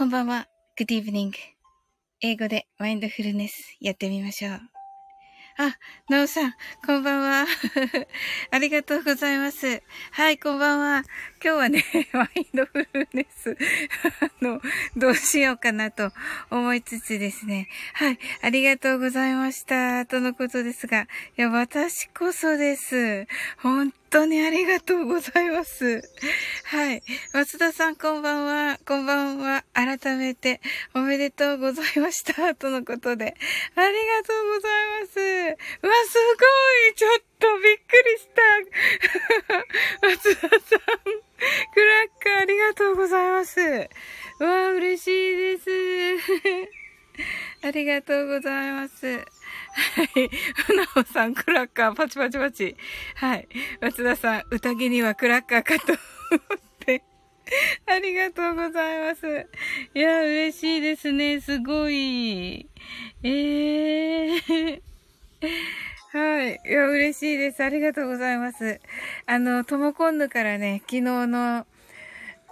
こんばんは。Good evening. 英語でマインドフルネスやってみましょう。あ、なおさん、こんばんは。ありがとうございます。はい、こんばんは。今日はね、マインドフルネス、あの、どうしようかなと思いつつですね。はい、ありがとうございました。とのことですが、いや、私こそです。本当にありがとうございます。はい。松田さん、こんばんは。こんばんは。改めて、おめでとうございました。とのことで。ありがとうございます。うわ、すごいちょっとびっくりした。松田さん、クラッカーありがとうございます。うわ、嬉しいです。ありがとうございます。はい。なおさん、クラッカー、パチパチパチ。はい。松田さん、宴にはクラッカーかと思って。ありがとうございます。いや、嬉しいですね。すごい。えー。はい。いや、嬉しいです。ありがとうございます。あの、ともこんぬからね、昨日の、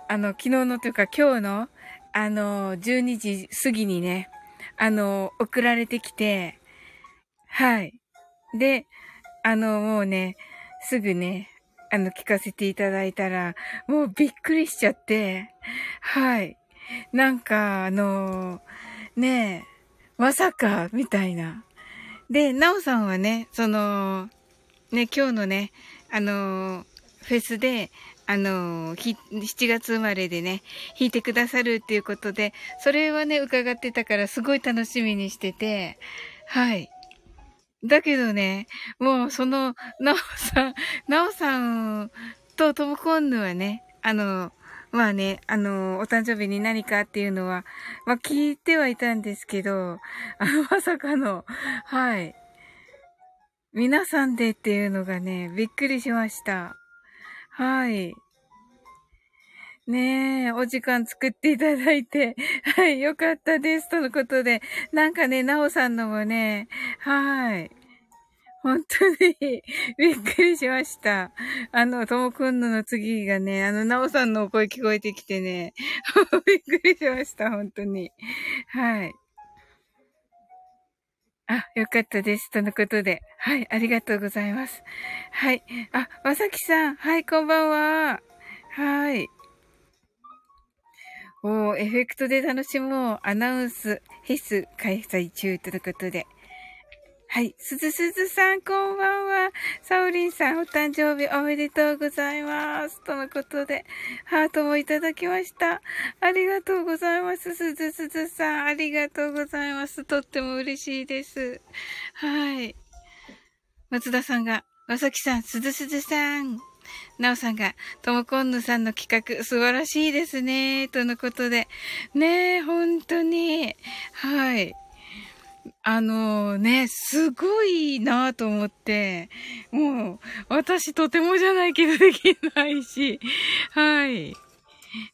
あの、昨日のというか今日の、あの、12時過ぎにね、あの、送られてきて、はい。で、あの、もうね、すぐね、あの、聞かせていただいたら、もうびっくりしちゃって、はい。なんか、あの、ねえ、まさか、みたいな。で、なおさんはね、その、ね、今日のね、あの、フェスで、あの、7月生まれでね、弾いてくださるっていうことで、それはね、伺ってたからすごい楽しみにしてて、はい。だけどね、もうその、なおさん、なおさんとトムコンヌはね、あの、まあね、あの、お誕生日に何かっていうのは、まあ聞いてはいたんですけど、あの、まさかの、はい。皆さんでっていうのがね、びっくりしました。はい。ねえ、お時間作っていただいて、はい、よかったです。とのことで、なんかね、なおさんのもね、はい。本当に びっくりしました。あの、ともくんのの次がね、あの、なおさんのお声聞こえてきてね、びっくりしました、本当に。はい。あ、よかったです。とのことで。はい、ありがとうございます。はい。あ、まさきさん。はい、こんばんは。はい。おー、エフェクトで楽しもう。アナウンス、ヘス開催中ということで。はい。すずすずさん、こんばんは。サオリンさん、お誕生日おめでとうございます。とのことで、ハートもいただきました。ありがとうございます。すずすずさん、ありがとうございます。とっても嬉しいです。はい。松田さんが、まさきさん、すずすずさん。なおさんが、ともこんぬさんの企画、素晴らしいですね。とのことで。ねえ、本当に。はい。あのね、すごいなと思って、もう、私とてもじゃないけどできないし、はい。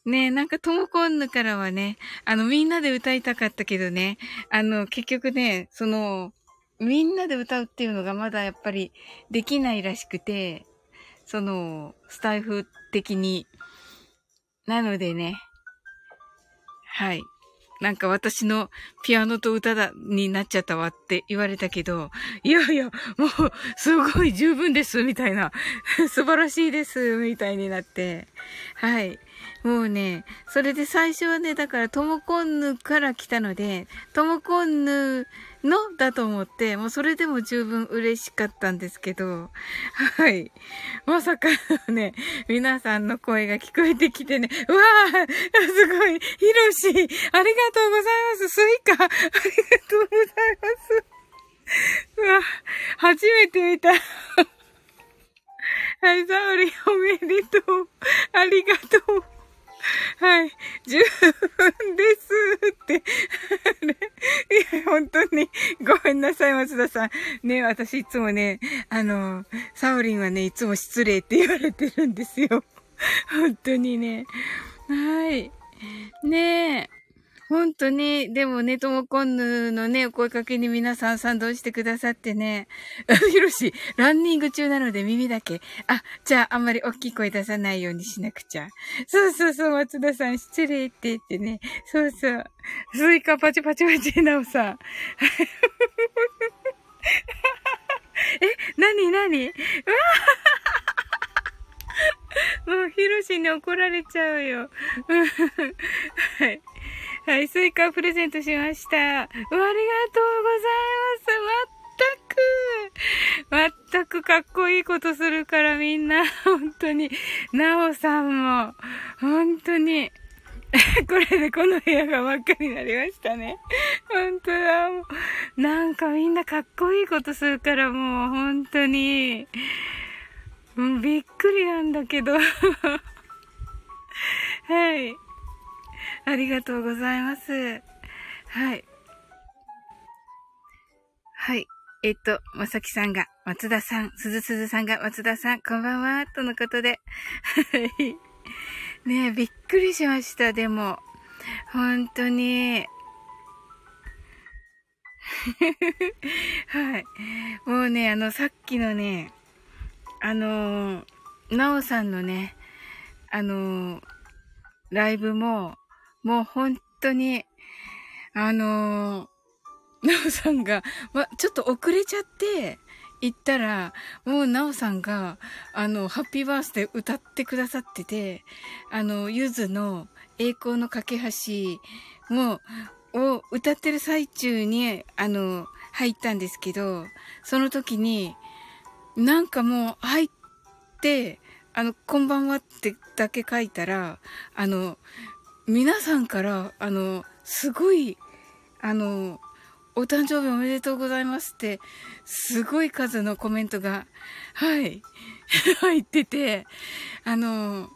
ねなんかトモコンヌからはね、あの、みんなで歌いたかったけどね、あの、結局ね、その、みんなで歌うっていうのがまだやっぱりできないらしくて、その、スタイフ的に。なのでね、はい。なんか私のピアノと歌だ、になっちゃったわって言われたけど、いやいや、もう、すごい十分です、みたいな。素晴らしいです、みたいになって。はい。もうね、それで最初はね、だからトモコンヌから来たので、トモコンヌの？だと思って、もうそれでも十分嬉しかったんですけど、はい。まさかね、皆さんの声が聞こえてきてね、うわーすごい。ヒロシありがとうございます。スイカありがとうございます。うわ、初めて見た。はい、サオリおめでとう。ありがとう。はい。十分ですって。いや、本当に、ごめんなさい、松田さん。ね、私いつもね、あの、サオリンはね、いつも失礼って言われてるんですよ。本当にね。はい。ねえ。本当に、でもね、ともこんぬのね、お声かけに皆さん賛同してくださってね。ひろし、ランニング中なので耳だけ。あ、じゃああんまり大きい声出さないようにしなくちゃ。そうそうそう、松田さん、失礼って言ってね。そうそう。スイカパチパチパチ、なおさん。え、なになにうわもう、ヒロシに怒られちゃうよ。はい。はい、スイカをプレゼントしました。ありがとうございます。全く、全くかっこいいことするからみんな、本当に、なおさんも、本当に、これでこの部屋が真っ赤になりましたね。本当だ。もうなんかみんなかっこいいことするからもう本当に、びっくりなんだけど。はい。ありがとうございます。はい。はい。えっと、まさきさんが、松田さん、すずすずさんが、松田さん、こんばんは、とのことで。はい。ねえ、びっくりしました、でも。本当に。はい。もうね、あの、さっきのね、あの、なおさんのね、あの、ライブも、もう本当に、あのー、なおさんが、ま、ちょっと遅れちゃって、行ったら、もうなおさんが、あの、ハッピーバースデー歌ってくださってて、あの、ゆずの栄光の架け橋も、を歌ってる最中に、あの、入ったんですけど、その時に、なんかもう入って、あの、こんばんはってだけ書いたら、あの、皆さんから、あの、すごい、あの、お誕生日おめでとうございますって、すごい数のコメントが、はい、入ってて、あの、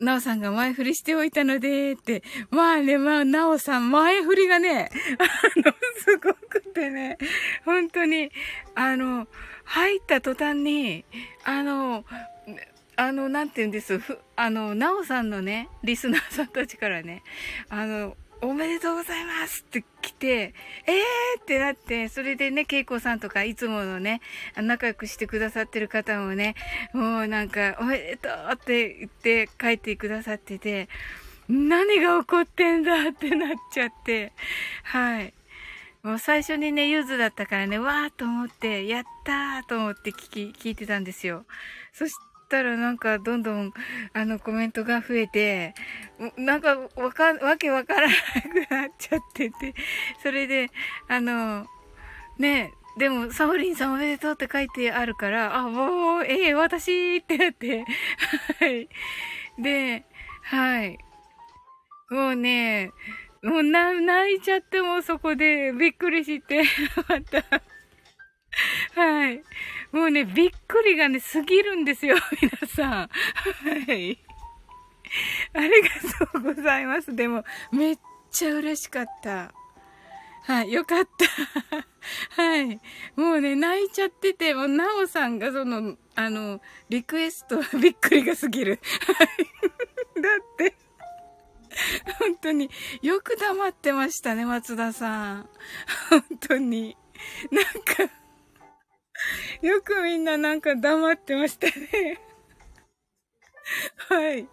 なおさんが前振りしておいたので、って。まあね、まあ、なおさん、前振りがね、あの、すごくてね、本当に、あの、入った途端に、あの、あの、なんて言うんです、ふあの、なおさんのね、リスナーさんたちからね、あの、おめでとうございますって来て、えーってなって、それでね、けいこさんとかいつものね、仲良くしてくださってる方もね、もうなんか、おめでとうって言って帰ってくださってて、何が起こってんだってなっちゃって、はい。もう最初にね、ゆずだったからね、わーと思って、やったーと思って聞き、聞いてたんですよ。そしたらなんかどんどんあのコメントが増えて、なんかわか、わけわからなくなっちゃってて、それで、あの、ね、でも、サオリンさんおめでとうって書いてあるから、あ、もう、ええー、私ってなって、はい。で、はい。もうね、もうな、泣いちゃってもそこでびっくりして、またはい。もうね、びっくりがね、すぎるんですよ、皆さん。はい。ありがとうございます。でも、めっちゃ嬉しかった。はい、よかった。はい。もうね、泣いちゃってて、もう、なおさんがその、あの、リクエストは、びっくりがすぎる。はい。だって、本当に、よく黙ってましたね、松田さん。本当に。なんか、よくみんななんか黙ってましたね。はい。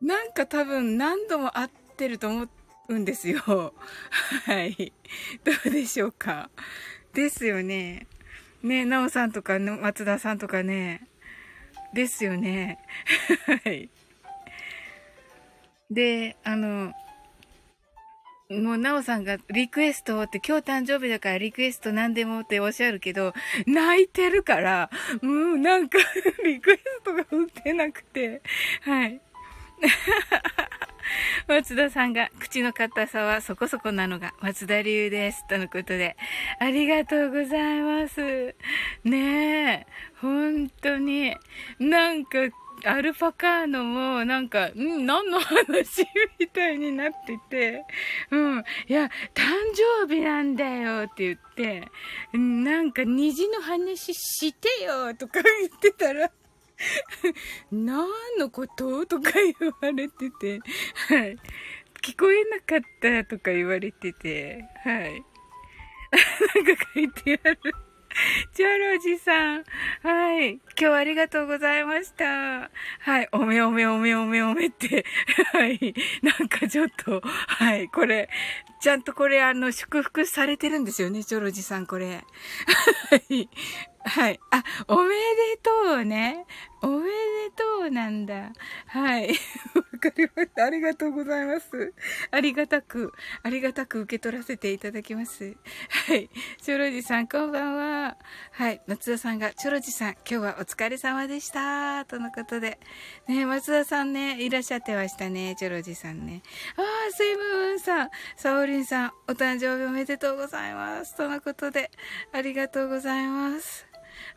なんか多分何度も会ってると思うんですよ。はい。どうでしょうか。ですよね。ねなおさんとか松田さんとかね。ですよね。はい。で、あの、もう、なおさんがリクエストって今日誕生日だからリクエスト何でもっておっしゃるけど、泣いてるから、もうなんか リクエストが打ってなくて、はい。松田さんが口の硬さはそこそこなのが松田流です。とのことで。ありがとうございます。ねえ。本当に。なんかアルパカーノも、なんか、ん何の話みたいになってて、うん。いや、誕生日なんだよって言って、なんか虹の話してよとか言ってたら、何のこととか言われてて、はい。聞こえなかったとか言われてて、はい。なんか書いてある。チョロジさん。はい。今日はありがとうございました。はい。おめおめおめおめおめって。はい。なんかちょっと、はい。これ、ちゃんとこれ、あの、祝福されてるんですよね、チョロジさん、これ。はい。はい。あ、おめでとうね。おめでとうなんだ。はい。かりました。ありがとうございます。ありがたく、ありがたく受け取らせていただきます。はい。チョロジさん、こんばんは。はい。松田さんが、チョロジさん、今日はお疲れ様でした。とのことで。ね松田さんね、いらっしゃってましたね。チョロジさんね。ああ、セイムーンさん、サオリンさん、お誕生日おめでとうございます。とのことで、ありがとうございます。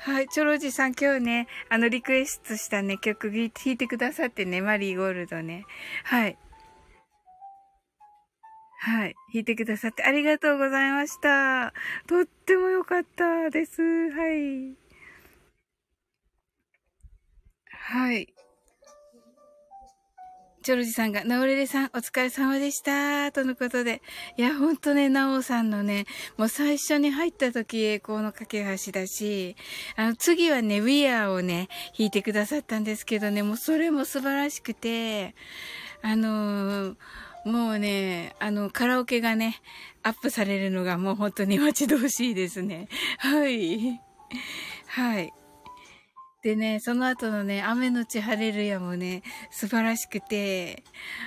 はい、チョロジさん今日ね、あのリクエストしたね、曲弾いてくださってね、マリーゴールドね。はい。はい。弾いてくださってありがとうございました。とっても良かったです。はい。はい。チョロジさんが、ナオレレさん、お疲れ様でした。とのことで。いや、ほんとね、ナオさんのね、もう最初に入った時、栄光の架け橋だし、あの、次はね、ウィアーをね、弾いてくださったんですけどね、もうそれも素晴らしくて、あのー、もうね、あの、カラオケがね、アップされるのがもう本当に待ち遠しいですね。はい。はい。でね、その後のね、雨のち晴れるやもね、素晴らしくて、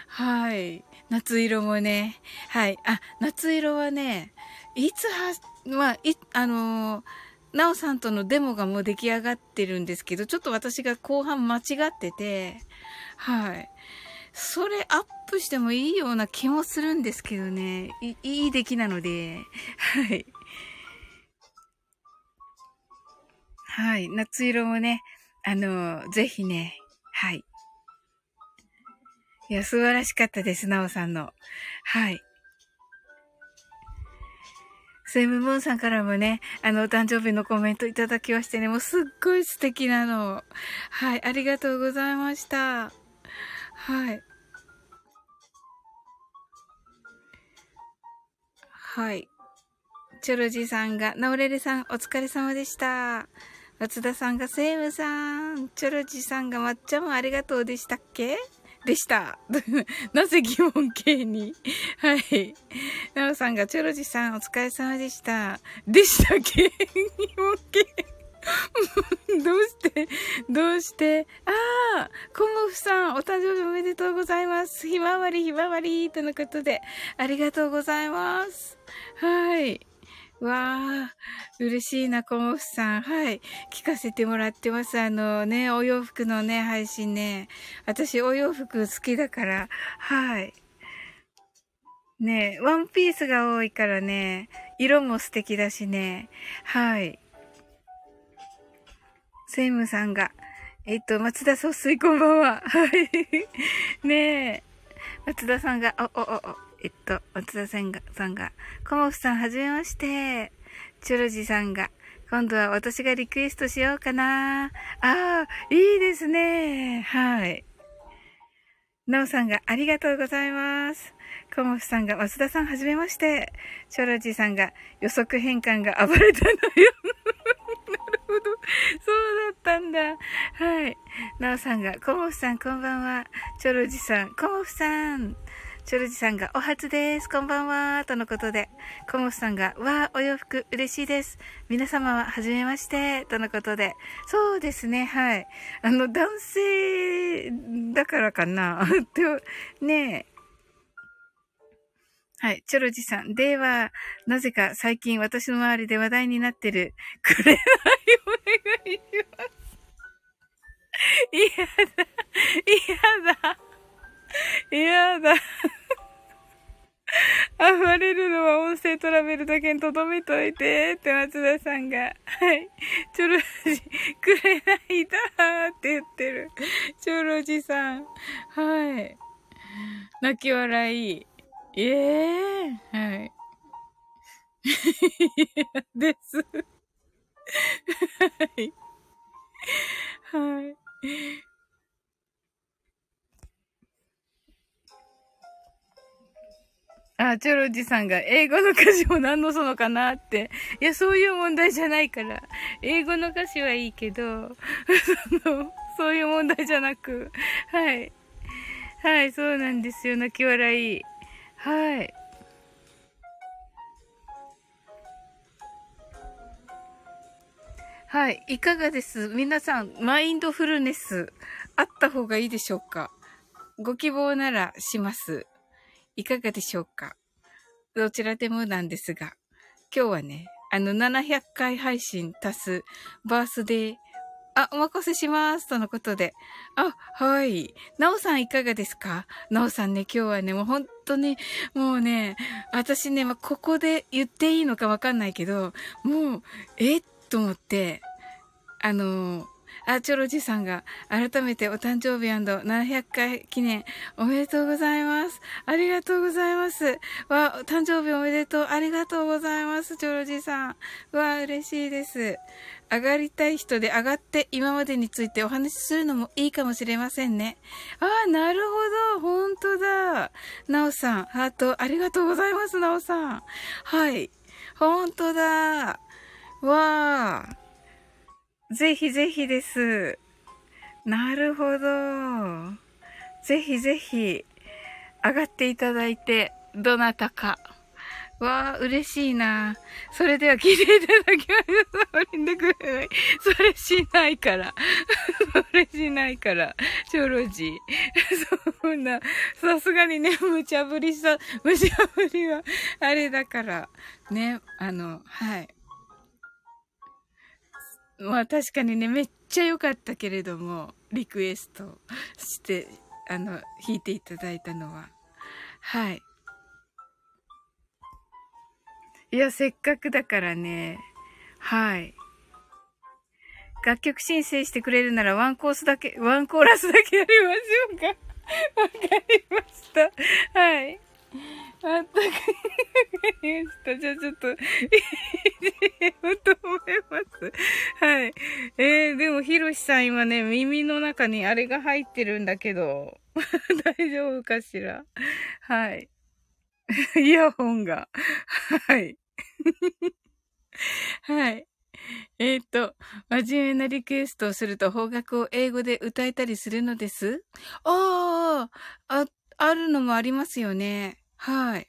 はい。夏色もね、はい。あ、夏色はね、いつは、まあ、い、あのー、なおさんとのデモがもう出来上がってるんですけど、ちょっと私が後半間違ってて、はい。それアップしてもいいような気もするんですけどね、いいい出来なので、はい。はい。夏色もね、あの、ぜひね、はい。いや、素晴らしかったです、なおさんの。はい。セイムムーンさんからもね、あの、お誕生日のコメントいただきましてね、もうすっごい素敵なの。はい、ありがとうございました。はい。はい。チョロジさんが、ナオレレさん、お疲れ様でした。松田さんがセイムさん、チョロジさんが抹茶もありがとうでしたっけ？でした。なぜ疑問形に？はい。なおさんが、チョロジさん、お疲れ様でした。でしたっけ？疑問形どうして？どうして？ああコモフさん、お誕生日おめでとうございます。ひまわりひまわりとのことで、ありがとうございます。はい。わあ、嬉しいな、コモフさん。はい。聞かせてもらってます。あのね、お洋服のね、配信ね。私、お洋服好きだから。はい。ねワンピースが多いからね、色も素敵だしね。はい。セイムさんが、えっと、松田総帥こんばんは。はい。ねえ。松田さんが、お、お、お、お。えっと、松田さんが、さんが、コモフさんはじめまして。チョロジさんが、今度は私がリクエストしようかな。ああ、いいですね。はい。なおさんがありがとうございます。コモフさんが、松田さんはじめまして。チョロジさんが、予測変換が暴れたのよ。なるほど。そうだったんだ。はい。なおさんが、コモフさんこんばんは。チョロジさん、コモフさん。チョルジさんが、お初です。こんばんは。とのことで、コモフさんが、わー、お洋服嬉しいです。皆様は、はじめまして。とのことで、そうですね、はい。あの、男性だからかな。と、ねえ。はい。チョロジさん。では、なぜか最近私の周りで話題になってる、くれな いお願いします。嫌だ。嫌だ。嫌だ。暴れるのは音声トラベルだけに留めといて、って松田さんが。はい。チョロジ、くれないだって言ってる。チョロジさん。はい。泣き笑い。ええー、はい。です。はい。はい。あ、チョロジさんが英語の歌詞も何のそのかなって。いや、そういう問題じゃないから。英語の歌詞はいいけど、その、そういう問題じゃなく。はい。はい、そうなんですよ。泣き笑い。はい。はい。いかがです？皆さん、マインドフルネス、あった方がいいでしょうか？ご希望ならします。いかがでしょうか？どちらでもなんですが、今日はね、あの、700回配信足すバースデー、あ、お任せします。とのことで。あ、はい。なおさんいかがですか？なおさんね、今日はね、もう本当に、もうね、私ね、まあ、ここで言っていいのかわかんないけど、もう、えと思って、あのあ、チョロジさんが改めてお誕生日 &700 回記念おめでとうございます。ありがとうございます。わ、お誕生日おめでとう。ありがとうございます、チョロジさん。わ、嬉しいです。上がりたい人で上がって今までについてお話しするのもいいかもしれませんね。ああ、なるほど。本当だ。なおさん、ハート、ありがとうございます、なおさん。はい。本当だ。わあ。ぜひぜひです。なるほど。ぜひぜひ、上がっていただいて、どなたか。わあ、嬉しいな。それでは聞いていただきましょう。それ。しないから。それしないから。チョロジー。そんな、さすがにね、無茶ぶりさ、無茶ぶりは、あれだから。ね、あの、はい。まあ確かにね、めっちゃ良かったけれども、リクエストして、あの、弾いていただいたのは。はい。いや、せっかくだからね。はい。楽曲申請してくれるならワンコースだけ、ワンコーラスだけやりましょうか。わかりました。はい。あったかい。わかりました。じゃあちょっと、入れようと思います。はい。えー、でも、ひろしさん今ね、耳の中にあれが入ってるんだけど、大丈夫かしら？はい。イヤホンが。はい。はい。えっ、と、真面目なリクエストをすると方角を英語で歌えたりするのです？あ、あ、あるのもありますよね。はい。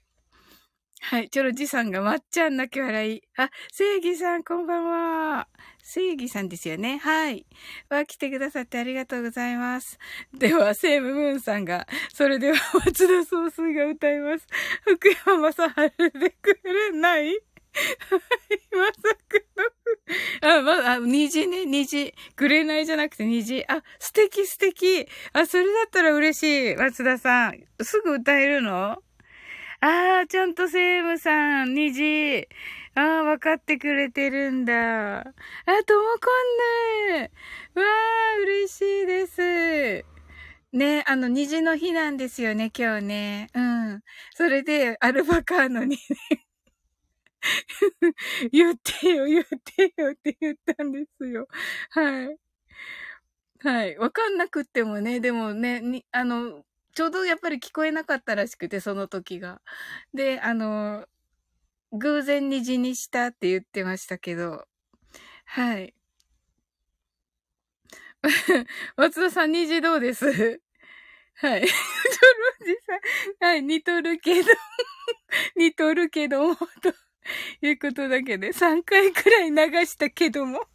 はい。チョロジさんがまっちゃん泣き笑い。あ、正義さんこんばんは。正義さんですよね。はい。わ、来てくださってありがとうございます。では、セームムーンさんが、それでは松田総帥が歌います。福山雅治でくれない？まさかの、あ、ま、あ、虹ね、虹。くれないじゃなくて虹。あ、素敵素敵。あ、それだったら嬉しい。松田さん。すぐ歌えるの？ああ、ちゃんとセームさん、虹。ああ、わかってくれてるんだ。あ、ともこんね。わあ、嬉しいです。ね、あの、虹の日なんですよね、今日ね。うん。それで、アルバカーノにね 言ってよ、言ってよって言ったんですよ。はい。はい。わかんなくってもね、でもね、に、あの、ちょうどやっぱり聞こえなかったらしくて、その時が。で、あの、偶然虹にしたって言ってましたけど、はい。松田さん、虹どうです？はい。ジョロジさん、はい、似とるけど 似とるけども、ということだけで、3回くらい流したけども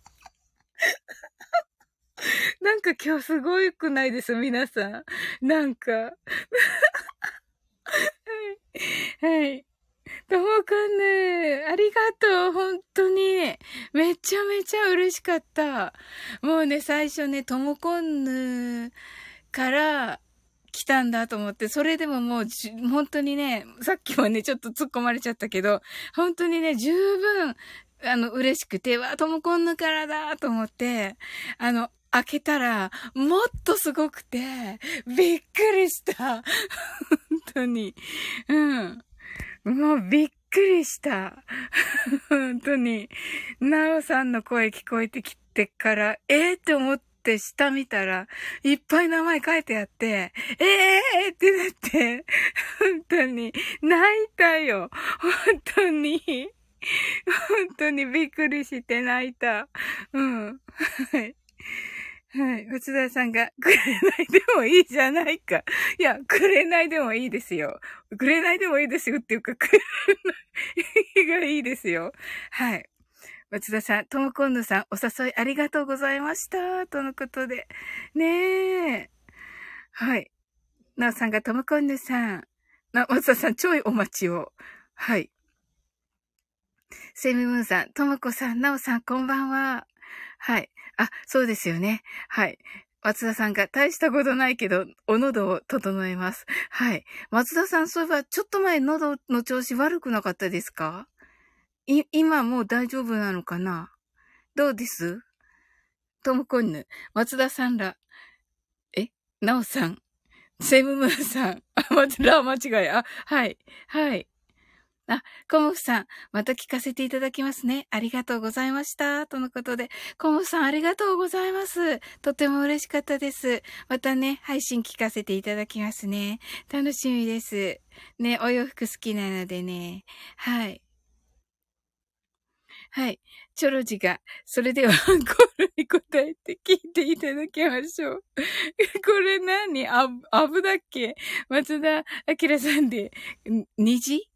なんか今日すごいくないです皆さん。なんか はい。はい。ともかんね、ありがとう、本当に。めちゃめちゃ嬉しかった。もうね、最初ね、ともこんぬから、来たんだと思って、それでももう、本当にね、さっきはね、ちょっと突っ込まれちゃったけど、本当にね、十分、あの、嬉しくて、わ、ともこんぬからだと思って、あの、開けたら、もっとすごくて、びっくりした。本当に。うん。もうびっくりした。本当に。なおさんの声聞こえてきてから、えー、って思って下見たら、いっぱい名前書いてあって、ええー、ってなって、本当に。泣いたよ。本当に。本当にびっくりして泣いた。うん。はい。はい。内田さんが、くれないでもいいじゃないか。いや、くれないでもいいですよ。くれないでもいいですよっていうか、くれないがいいですよ。はい。松田さん、ともこんぬさん、お誘いありがとうございました。とのことで。ねえ。はい。なおさんがともこんぬさん。な、松田さん、ちょいお待ちを。はい。セミムーンさん、ともこさん、なおさん、こんばんは。はい。あ、そうですよね。はい。松田さんが大したことないけど、お喉を整えます。はい。松田さん、そういえば、ちょっと前喉の調子悪くなかったですか？い、今もう大丈夫なのかな？どうです？ともこんぬ、松田さんら、え？なおさん、セムムーンさん、あ、松田間違い、あ、はい、はい。あ、コモフさん、また聞かせていただきますね。ありがとうございました。とのことで、コモフさんありがとうございます。とても嬉しかったです。またね、配信聞かせていただきますね。楽しみです。ね、お洋服好きなのでね。はい。はい。チョロジが、それではアンコールに答えて聞いていただきましょう。これ何？あ、アブだっけ？松田明さんで、虹？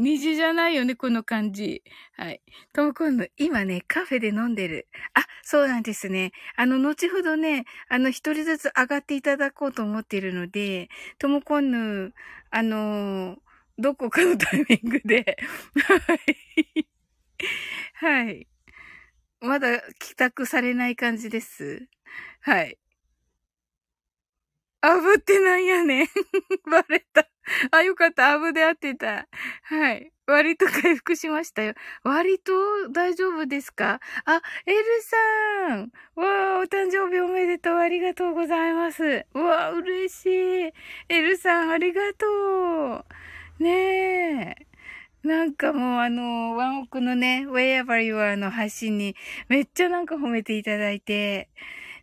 虹じゃないよね、この感じ。はい。ともこんぬ、今ね、カフェで飲んでる。あ、そうなんですね。あの、後ほどね、あの、一人ずつ上がっていただこうと思っているので、ともこんぬ、あのどこかのタイミングで、はい。はい。まだ帰宅されない感じです。はい。あぶってなんやねん。バレた。あ、よかった。アブで合ってた。はい。割と回復しましたよ。割と大丈夫ですか？あ、エルさん。わあ、お誕生日おめでとう。ありがとうございます。わあ、嬉しい。エルさん、ありがとう。ねえ。なんかもうあの、ワンオクのね、Wherever You Are の配信にめっちゃなんか褒めていただいて、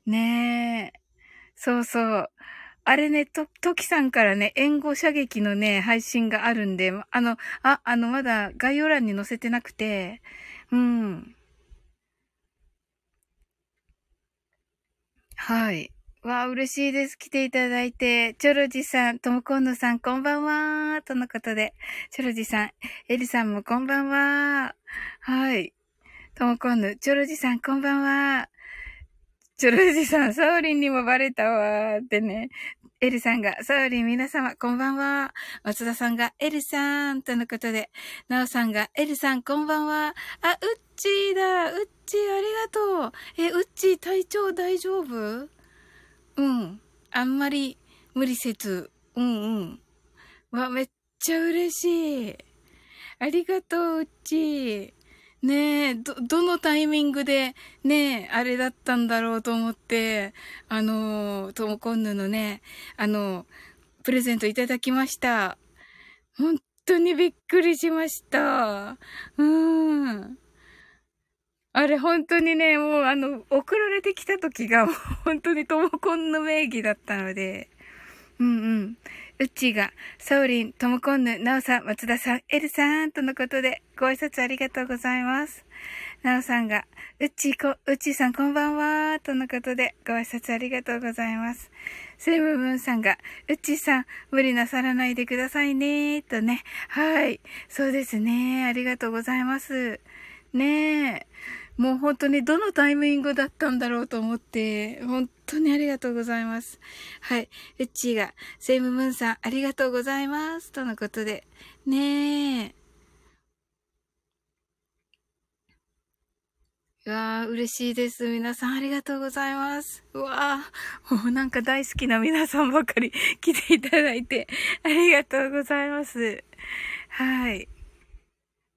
ねえ。そうそう。あれね、と、トキさんからね、援護射撃のね、配信があるんで、あの、あ、あの、まだ概要欄に載せてなくて、うん。はい。わあ、嬉しいです。来ていただいて。チョロジさん、ともこんのさん、こんばんは。とのことで。チョロジさん、エリさんもこんばんは。はい。ともこんぬ、チョロジさん、こんばんは。チョロジさん、サオリンにもバレたわーってね。エルさんが、サオリン皆様、こんばんは。松田さんが、エルさん、とのことで、ナオさんが、エルさん、こんばんは。あ、ウッチーだ。ウッチー、ありがとう。え、ウッチー、体調大丈夫？うん。あんまり無理せず。うんうん。わ、めっちゃ嬉しい。ありがとう、うっち。ねえ、ど、どのタイミングで、ねえ、あれだったんだろうと思って、あの、ともこんぬのね、あの、プレゼントいただきました。本当にびっくりしました。うーん。あれ本当にね、もうあの、送られてきた時が本当にともこんの名義だったので、うんうん。うっちーが、サオリン、ともこんぬ、なおさん、松田さん、エルさん、とのことで、ご挨拶ありがとうございます。なおさんが、うっちーこ、うっちーさんこんばんは、とのことで、ご挨拶ありがとうございます。セムブンさんが、うっちーさん、無理なさらないでくださいね、とね。はい。そうですね。ありがとうございます。ねえ。もう本当にどのタイミングだったんだろうと思って、本当にありがとうございます。はい。うっちーが、セイムムーンさん、ありがとうございます。とのことで。ねえ。うわー、嬉しいです。皆さんありがとうございます。うわー、もうなんか大好きな皆さんばかり来ていただいて、ありがとうございます。はい。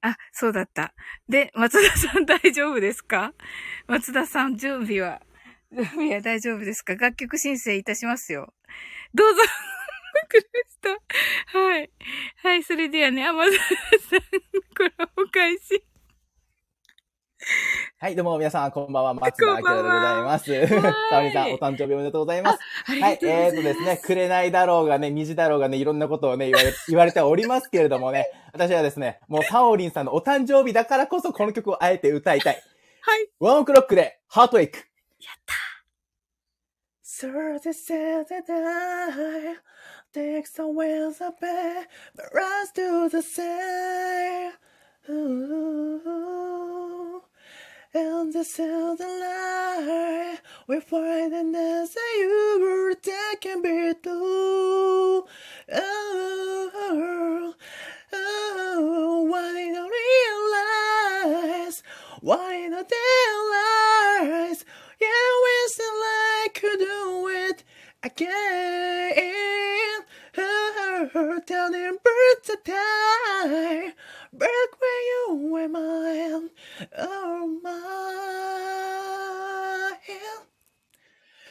あ、そうだった。で、松田さん 大丈夫ですか？松田さん準備は、準備は大丈夫ですか？楽曲申請いたしますよ。どうぞわかりました。はい。はい、それではね、松田さん、これお返し。はい、どうも皆さん、こんばんは。松田明でございます。さおりさん、お誕生日おめでとうございます。はい。えーとですね、くれないだろうがね、虹だろうがね、いろんなことをね、言われ、言われておりますけれどもね、私はですね、もうサオリンさんのお誕生日だからこそこの曲をあえて歌いたい。はい。ワンオクロックで、ハートエイク。やった So this is the up, but rise to the same. Ooh. And the sound alive We find an answer you that can be true. Oh, oh, oh why not realize? Why not realize? Yeah, we still like could do it again Oh, turning birds to die. Back where you were mine. Oh, mine.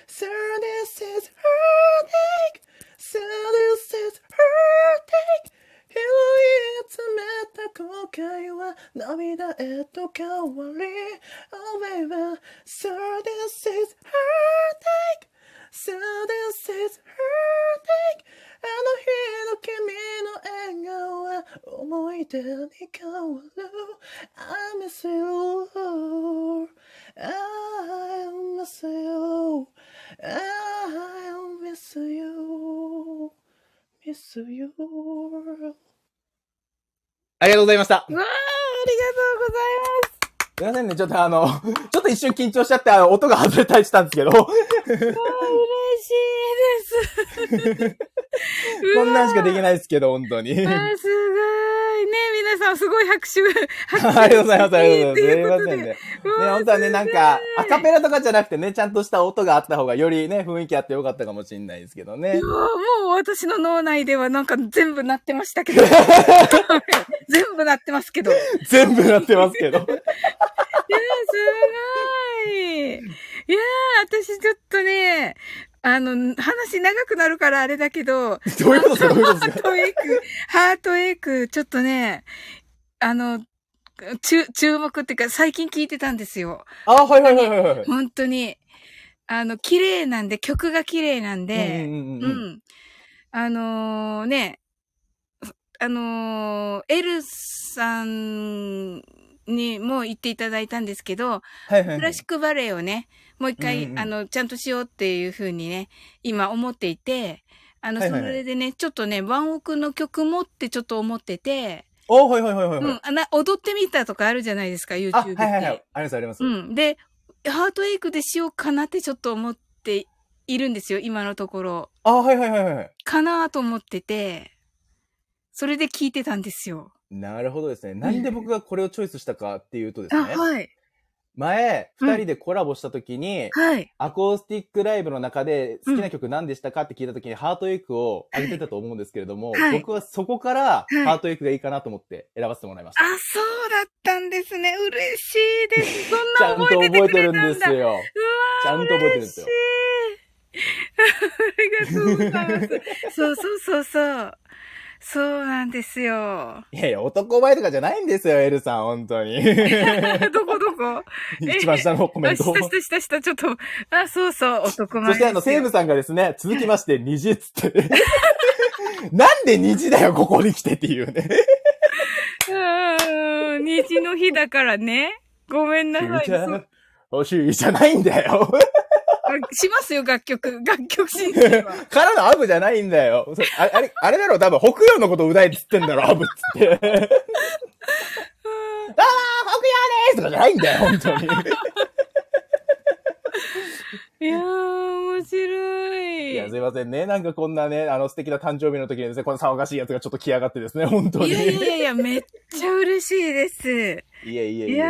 So this is heartache. So this is heartache. 拾い集めた後悔は涙へと変わり Oh baby So this is heartache So this is heartache あの日の君の笑顔は思い出に変わる I miss you I miss you I miss you miss you ありがとうございました。わー、ありがとうございます。 すいませんね、ちょっとあの、ちょっと一瞬緊張しちゃって、あの、音が外れたりしたんですけど、嬉しいです。こんなんしかできないですけど、本当に。あーすごい。ね、皆さんすごい拍手。ありがとうございます。ありがとうございます。すいませんね。ね、本当はね、なんか、アカペラとかじゃなくてね、ちゃんとした音があった方が、よりね、雰囲気あってよかったかもしれないですけどね。もう私の脳内ではなんか全部鳴ってましたけど。全部鳴ってますけど。全部なってますけど。ごい。いやー、私ちょっとね、あの、話長くなるからあれだけど、どういうこと？ですかどういうことハですか？ートエイク、ハートエイク、ちょっとね、あの、注、注目っていうか最近聞いてたんですよ。あ、はいはいはいはいはい。本当に。あの、綺麗なんで、曲が綺麗なんで、うんうんううんうん。ん。あのーね、あのーエルさんにも言っていただいたんですけど、はいはいはいクラシッ。クバレエをね、もう一回、うんうんあの、ちゃんとしようっていうふうにね、今思っていて、あの、はいはいはいそれでね、ちょっとね、ワンオクの曲もってちょっと思ってて、おはいはいはいはい。うん、あな、踊ってみたとかあるじゃないですか、あ、YouTube はいで。はいはい。ありますあります。うん。で、ハートエイクでしようかなってちょっと思っているんですよ、今のところ。あ、はいはいはいはい。かなと思ってて、それで聞いてたんですよ。なるほどですね。なんで僕がこれをチョイスしたかっていうとですあ、ね。はい。前、うん二人でコラボした時に、はい。アコースティックライブの中で好きな曲何でしたかって聞いた時に、ハートエイクを上げてたと思うんですけれども、はい僕はそこからいハートエイクがいいかなと思って選ばせてもらいました。あ、そうだったんですね。嬉しいです。そんちゃとなん覚えてて覚えてるんですよ。うわーちゃんと覚えてるんですよ嬉しい ありがとうございます。そうそうそうそう。そうなんですよ。いやいや、男前とかじゃないんですよ、エルさん、本当に。どこどこ？一番下のコメあ、ントを。下下下下、ちょっと、あ、そうそう、男前そしてあの、セーブさんがですね、続きまして、虹っつって。なんで虹だよ、ここに来てっていうね。うーん、虹の日だからね。ごめんなさい。じゃそう欲しいじゃないんだよ。あしますよ、楽曲。楽曲申請は。からのアブじゃないんだよ。そああれ、あれだろ、多分、北洋のこと歌えっつってんだろ、アブっつって。あー、北洋でーすとかじゃないんだよ、本当に。いやー、面白い。いや、すいませんね。なんかこんなね、あの素敵な誕生日の時にですね、この騒がしいやつがちょっと来やがってですね、本当に。いやいやいや、めっちゃ嬉しいです。いえいえいえいや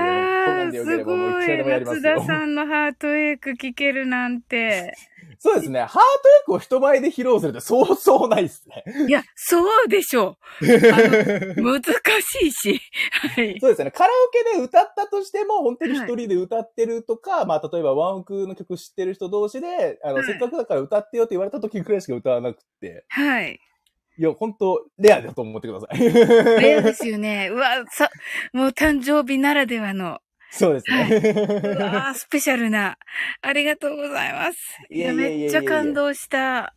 ー、すごい。松田。さんのハートエイク聴けるなんて。そうですね。ハートエイクを人前で披露するってそうそうないですね。いや、そうでしょう。難しいし。はい。そうですね。カラオケで歌ったとしても、本当に一人で歌ってるとか、まあ、例えばワンオクの曲知ってる人同士で、あの、はいせっかくだから歌ってよって言われた時くらいしか歌わなくて、はい。いや、本当レアだと思ってください。レアですよね。うわ、さ、もう誕生日ならではの。そうですはね。うわースペシャルな。ありがとうございます。いや、めっちゃ感動した。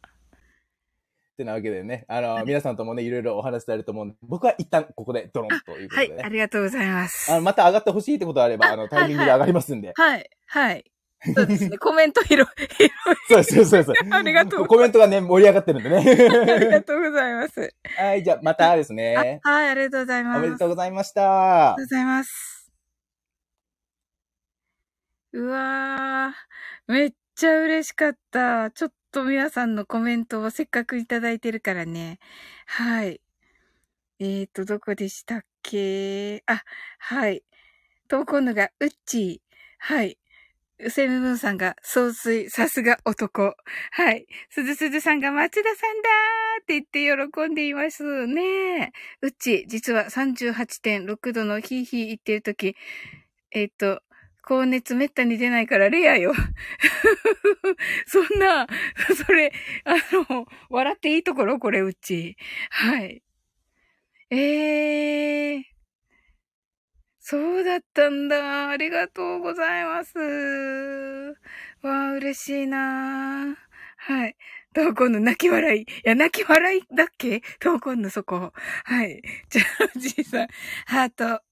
ってなわけでね、あの、皆さんともね、いろいろお話しされると思うんで、僕は一旦ここでドロンというこはい、とでね。ありがとうございます。あの、また上がってほしいってことあれば、あの、タイミングで上がりますんで。はい、はい。そうですね。コメント拾い、そうです、そうですそうです。ありがとうコメントがね、盛り上がってるんでありね。がとうございます。はい、じゃあ、またですあね。はい、ありがとうございます。おめでとうございましたありがとう。ございます。うわー、めっちゃ嬉しかった。ちょっと皆さんのコメントをせっかくいただいてるからね。はい。えーと、どこでしたっけ？あ、はい。投稿のが、うっちー。はい。うせむむんさんが、総帥、さすが男。はい。すずすずさんが、松田さんだーって言って喜んでいますね。うっち、実は38.6度のヒーヒー言ってるとき、えっ、と、高熱めったに出ないからレアよ。そんな、それ、あの、笑っていいところ？これ、うち。はい。ええー。そうだったんだ。ありがとうございます。わあ、嬉しいなはい。投稿の泣き笑い？いや、泣き笑いだっけ？投稿のそこ？はい。じゃあ、じいさん、ハート。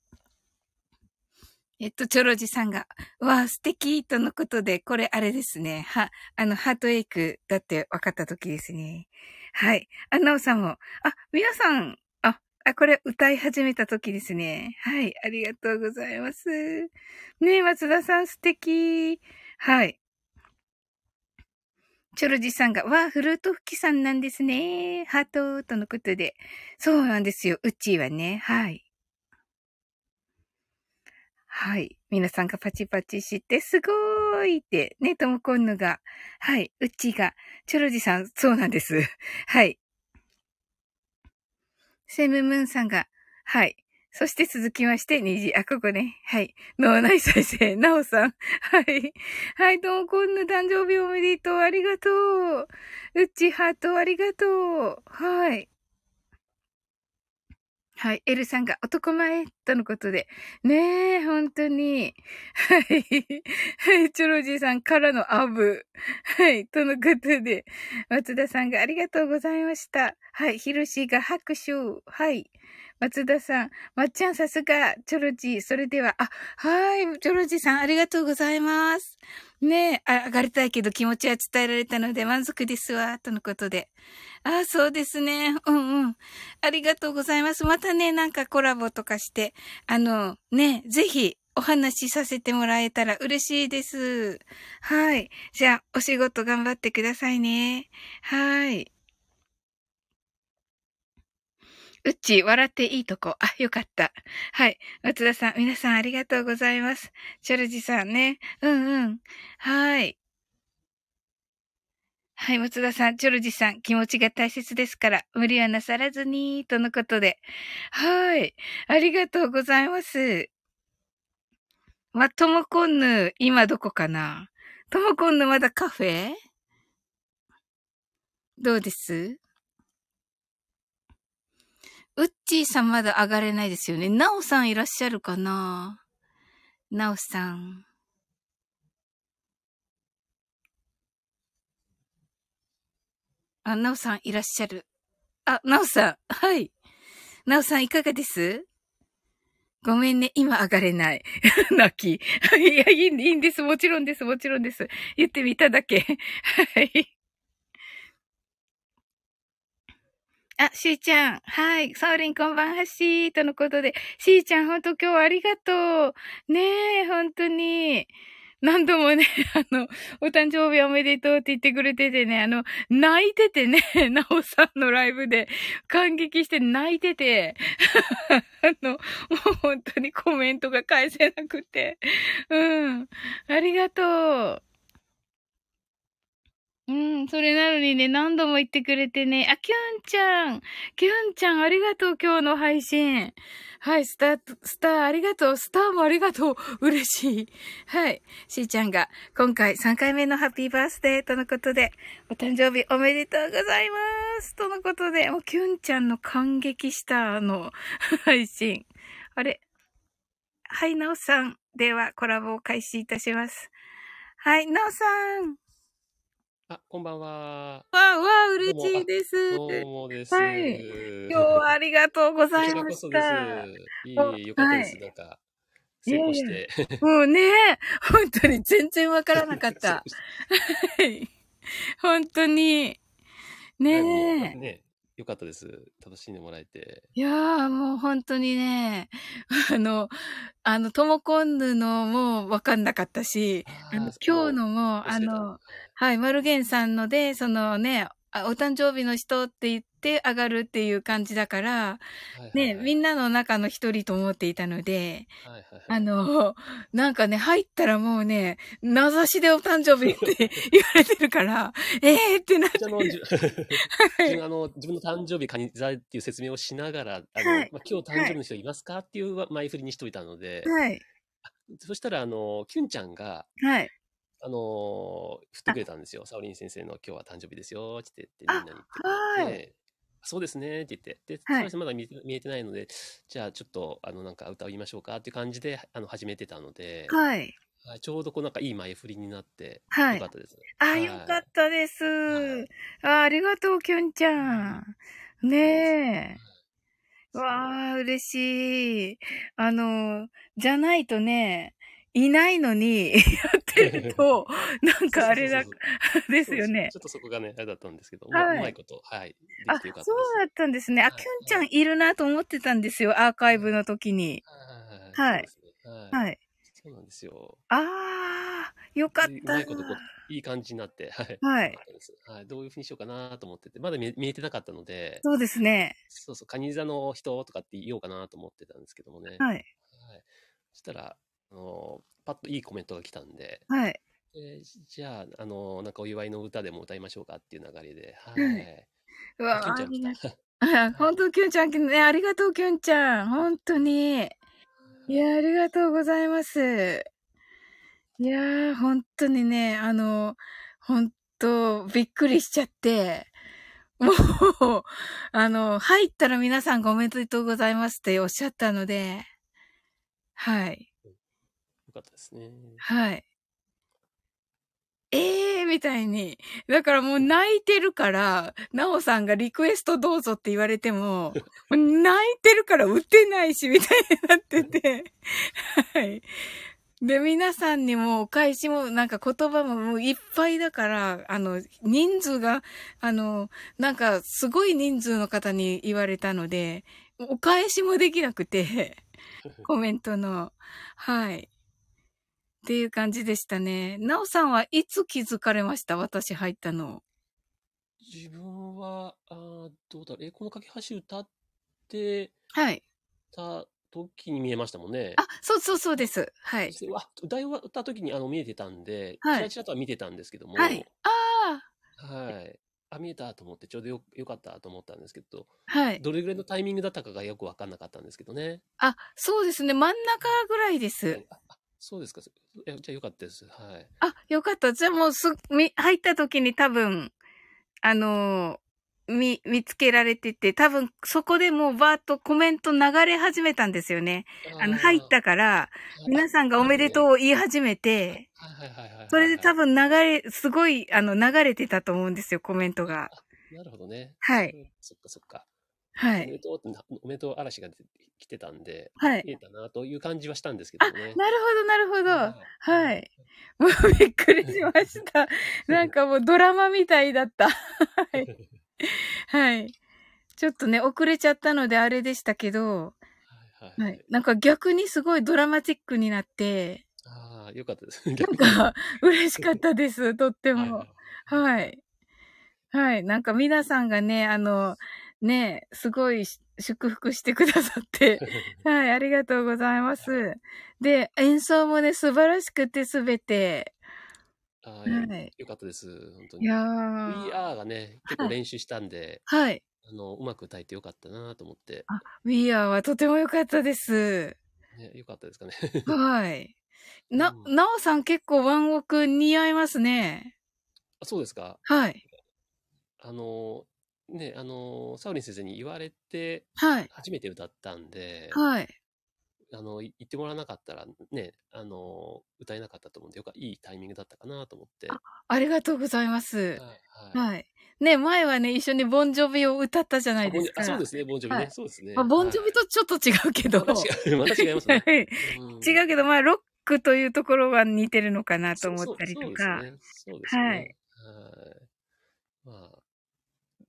えっと、チョロジさんが、わあ、素敵とのことで、これあれですね。は、あの、ハートエイクだって分かった時ですね。はい。あ、なおさんも、あ、皆さん、あ、あ、これ歌い始めた時ですね。はい。ありがとうございます。ねえ、松田さん素敵。はい。チョロジさんが、わあ、フルート吹きさんなんですね。ハートとのことで。そうなんですよ。うちはね。はい。はい。皆さんがパチパチして、すごーいって、ね、ともこんぬが。はい。うちが、チョロジさん、そうなんです。はい。セムムーンさんが、はい。そして続きまして、虹。あ、ここね。はい。脳内再生、なおさん。はい。はい、どうもこんぬ誕生日おめでとう。ありがとう。うっちハートありがとう。はい。はい。エルさんが男前とのことで。ねえ、本当に。はい。はい。チョロジーさんからのアブ。はい。とのことで。松田さんがありがとうございました。はい。ヒロシーが拍手。はい。松田さん、まっちゃんさすが、チョロジー。それでは、あ、はい。チョロジーさんありがとうございます。ねえ、上がりたいけど気持ちは伝えられたので満足ですわ。とのことで。ああ、そうですね。うんうん。ありがとうございます。またね、なんかコラボとかして、あの、ね、ぜひお話しさせてもらえたら嬉しいです。はい。じゃあ、お仕事頑張ってくださいね。はい。うっち、笑っていいとこ。あ、よかった。はい。松田さん、皆さんありがとうございます。チャルジさんね。うんうん。はい。はい、松田さん、チョルジさん、気持ちが大切ですから、無理はなさらずに、とのことで。はい。ありがとうございます。ま、ともこんぬ、今どこかな？ともこんぬまだカフェ？どうです？うっちーさんまだ上がれないですよね。なおさんいらっしゃるかな？なおさん。あ、なおさんいらっしゃる。あ、なおさん。はい。なおさんいかがです？ごめんね、今上がれない。泣き。いや、いい、いいんです。もちろんです。もちろんです。言ってみただけ。はい。あ、しーちゃん。はい。サオリンこんばんはしー。とのことで。しーちゃん、ほんと今日はありがとう。ねえ、ほんとに。何度もね、あの、お誕生日おめでとうって言ってくれててね、あの、泣いててね、なおさんのライブで感激して泣いてて、あの、もう本当にコメントが返せなくて、うん、ありがとう。うん、それなのにね、何度も言ってくれてね。あ、キュンちゃん。キュンちゃん、ありがとう、今日の配信。はい、スタート、スター、ありがとう。スターもありがとう。嬉しい。はい。しーちゃんが、今回3回目のハッピーバースデーとのことで、お誕生日おめでとうございます。とのことで、もう、キュンちゃんの感激した、あの、配信。あれ？はい、なおさん。では、コラボを開始いたします。はい、なおさん。あ、こんばんは。わあ、わあ、嬉しいです。どうもです。はい今日はありがとうございました。。いえいえ、よかったです。はいなんか、成功して。もうね、本当に全然わからなかった。はい。本当に。ねえ。ねよかったです。楽しんでもらえて。いやー、もう本当にね、あの、あの、トモコンヌのもわかんなかったし、あの、今日のも、あの、はい、マルゲンさんので、そのね、あお誕生日の人って言って上がるっていう感じだから、ね、みんな、なの中の一人と思っていたので、はいはいはい。あの、なんかね、入ったらもうね、名指しでお誕生日って 言われてるから、えーってなって。あ あの、自分あの自分の誕生日カニ座っていう説明をしながら、あの、はい。まあ、今日誕生日の人いますかっていう前振りにしといたので、はい、そしたら、あの、キュンちゃんが、はい。あの振ってくれたんですよ。サオリン先生の今日は誕生日ですよ、って言って、みんあなに言ってそうですね、って言って、で、はいそうですまだ見えて見えてないので、じゃあちょっと、あの、なんか歌を言いましょうかっていう感じで、あの、始めてたので、はい。はいちょうどこうなんかいい前振りになって、はいよかったです。あ、はいよかったです。はいあありがとう、きゅんちゃん。ねえ。わあ、嬉しい。あの、じゃないとね、いないのに やってると、なんかあれだですよねち。ょっとそこがね、あれだったんですけど、はいまあうまいこと、はい、であ、そう。だったんですね。あ、はいきゅんちゃんいるなと思ってたんですよ、アーカイブの時に。はいはいそうなんですよ。ああ、よかっでうたまいことこう、いい感じになって、はい。はい。どういうふうにしようかなと思ってて、まだ見え見えてなかったので、そうですね。そうそう、カニ座の人とかって言おうかなと思ってたんですけどもね。はい。はい。そしたら、あの、パッといいコメントが来たんで、はい。えーじゃあ、あの、なんかお祝いの歌でも歌いましょうかっていう流れで、ははい。い。う。わ本当きゅんちゃん、ね、ありがとう、きゅんちゃん。本当に。い。や、ありがとうございます。いやー、本当にね、あの、本当びっくりしちゃって、もう、あの、入ったら皆さんがおめでとうございますっておっしゃったので、はい、よかったですね。はい。えーみたいに。だからもう泣いてるから、なおさんがリクエストどうぞって言われても、もう泣いてるから打てないし、みたいになってて。はい。で、皆さんにもお返しも、なんか言葉ももういっぱいだから、あの、人数が、あの、なんかすごい人数の方に言われたので、お返しもできなくて、コメントの。はい。っていう感じでしたね。なおさんはいつ気づかれました？私入ったの。自分は、あーどうだろう、え、この架け橋歌ってはい。た時に見えましたもんね。あ、そうそうそうです。はい。そしてあ歌い終わった時にあの見えてたんで、はいちらちらとは見てたんですけども、はい。あはい。あ、見えたと思って、ちょうどよよかったと思ったんですけど、あ、はい。どれぐらいのタイミングだったかがよくわかんなかったんですけどね。あ、そうですね。真ん中ぐらいです。ああそうですか。えじゃあよかったです。はい。あ、よかった。じゃあもうす、み、入った時に多分、あのーみ、見つけられてて、多分そこでもうバーッとコメント流れ始めたんですよね。あの、入ったから、皆さんがおめでとうを言い始めて。それで多分流れ、すごい、あの、流れてたと思うんですよ、コメントが。なるほどね。はい。そっかそっか。はい。おめでとうってな、おめでとう嵐が出てたんで、はい。見えたなという感じはしたんですけあ、どね。なるほど、なるほど。ははい。もうびっくりしました。なんかもうドラマみたいだった。はい。はい。ちょっとね、遅れちゃったのであれでしたけど、はい。なんか逆にすごいドラマチックになって、ああ、よかったです。なんか 嬉しかったです、とってもはいはい。はい。はい。なんか皆さんがね、あの、ね、すごいし祝福してくださって、はい、ありがとうございます。で、演奏もね、素晴らしくてすべて。あはいあ、よかったです。本当に。いやー。VR がね、結構練習したんで、はい。あの、うまく歌えてよかったなと思って、We Are はとても良かったです。ね、よかったですかね。はい。な、うんなおさん結構ワンオク似合いますね。あそうですか。はい。あの、ね、あの、サウリン先生に言われて、はい。初めて歌ったんで、はい。あの、い言ってもらわなかったらね、あの、歌えなかったと思うんで、よかいいタイミングだったかなと思って。はありがとうございます。い。はい。はい。ね、前はね、一緒にボンジョビを歌ったじゃないですか。あそうですね、ボンジョビね。はいそうですね。まあ、ボンジョビとちょっと違うけど。はいまた違う、また違いますね。はいうん違うけど、まあ、ロックというところは似てるのかなと思ったりとか。そうそうそうですね。そうですね。はいはい。まあ、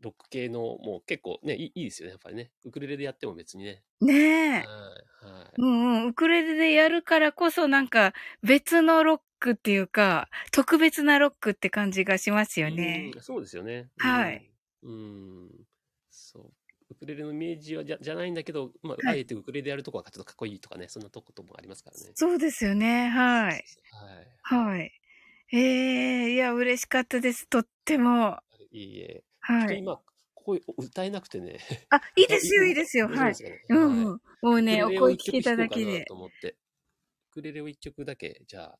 ロック系の、もう結構ね、いいいいですよね、やっぱりね。ウクレレでやっても別にね。ねはい。え。はい。うんうん。ウクレレでやるからこそなんか別のロックっていうか、特別なロックって感じがしますよね。うんそうですよね。はいうん。うん。そう。ウクレレのイメージはじゃじゃないんだけど、まあ、はいあえてウクレレでやるとこはちょっとかっこいいとかね、そんなとこともありますからね。そうですよね。はい。はい。はい。ええいや、嬉しかったです。とっても。いいえ。はい。今、こう歌えなくてね。あ、いいですよ、いいですよ。はい。もうね、お声聞けただけで。と思って。ウクレレを一曲だけ、じゃあ、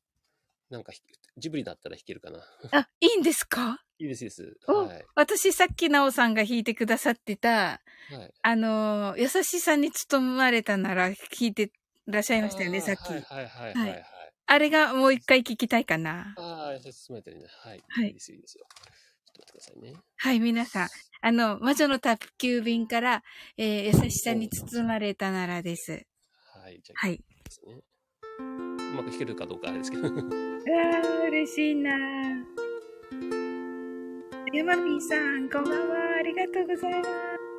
なんかジブリだったら弾けるかな。あ、いいんですか？いいです、いいです。おはい。私さっきなおさんが弾いてくださってた、はい。あのー、優しさに務まれたなら弾いてらっしゃいましたよね、さっき。はいはいはいはいはい。あれがもう一回聞きたいかな。ああ、優しく包まれてるね。はい。はいいいですよ、いいですよ。待ってくださいね。はい、皆さん。あの、魔女の宅急便から、えー優しさに包まれたならです。はい。じゃあ、はい。ですね。うまく弾けるかどうかあれですけど。うわー、嬉しいなヤマピーさん、こんばんは。ありがとうございます。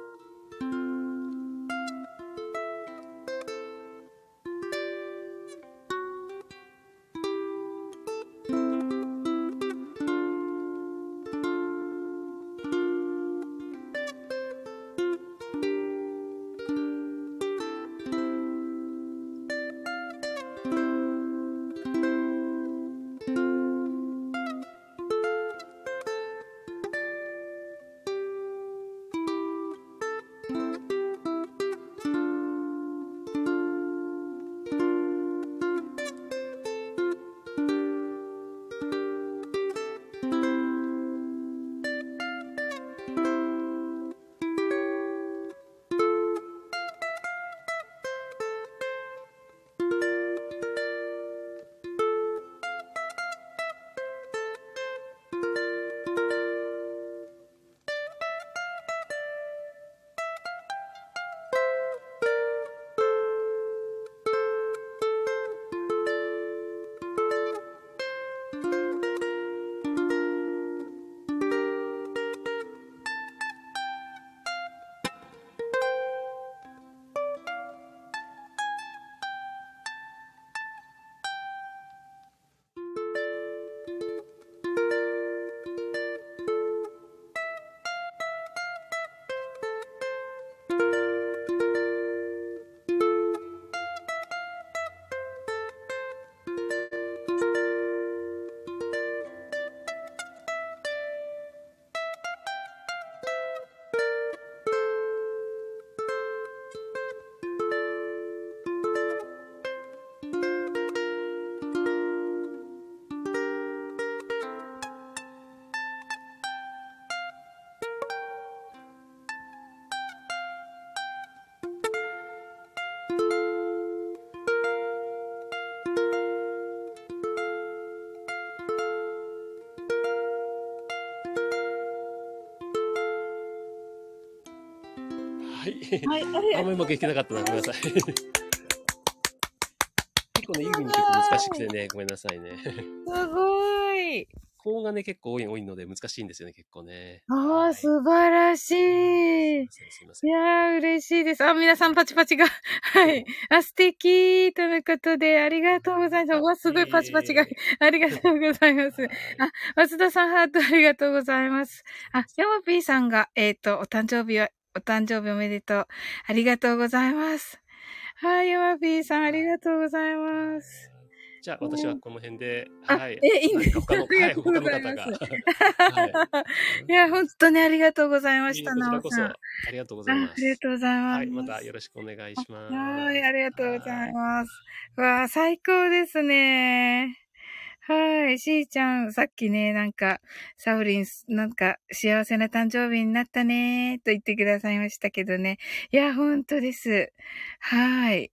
はい。はい、あんまりうまくいけなかったな。ごめんなさい。結構ね、ユーミンの曲難しくてね、ごめんなさいね。すごい。高音がね、結構多い多いので難しいんですよね、結構ね。ああ、はい素晴らしい。すいやー、嬉しいです。あ、皆さんパチパチが。はい。あ、素敵ということで、ありがとうございます。うわ、すごいパチパチが。ありがとうございます。あ、松田さんハートありがとうございます。あ、ヤマピーさんが、えっ、と、お誕生日は、お誕生日おめでとう。ありがとうございます。はい、ヤマピーさんありがとうございます。じゃあ、私はこの辺で、あはい。えいいんです他の、はい、他の方が。は いや、本当にありがとうございまい。した、なおさん。ありがとうごあざいます。ありがとうございます。はい、またよろしくお願いします。はい、ありがとうございます。わあ、最高ですね。はい、しーちゃん、さっきね、なんか、サウリン、なんか、幸せな誕生日になったね、と言ってくださいましたけどね。いや、本当です。はい。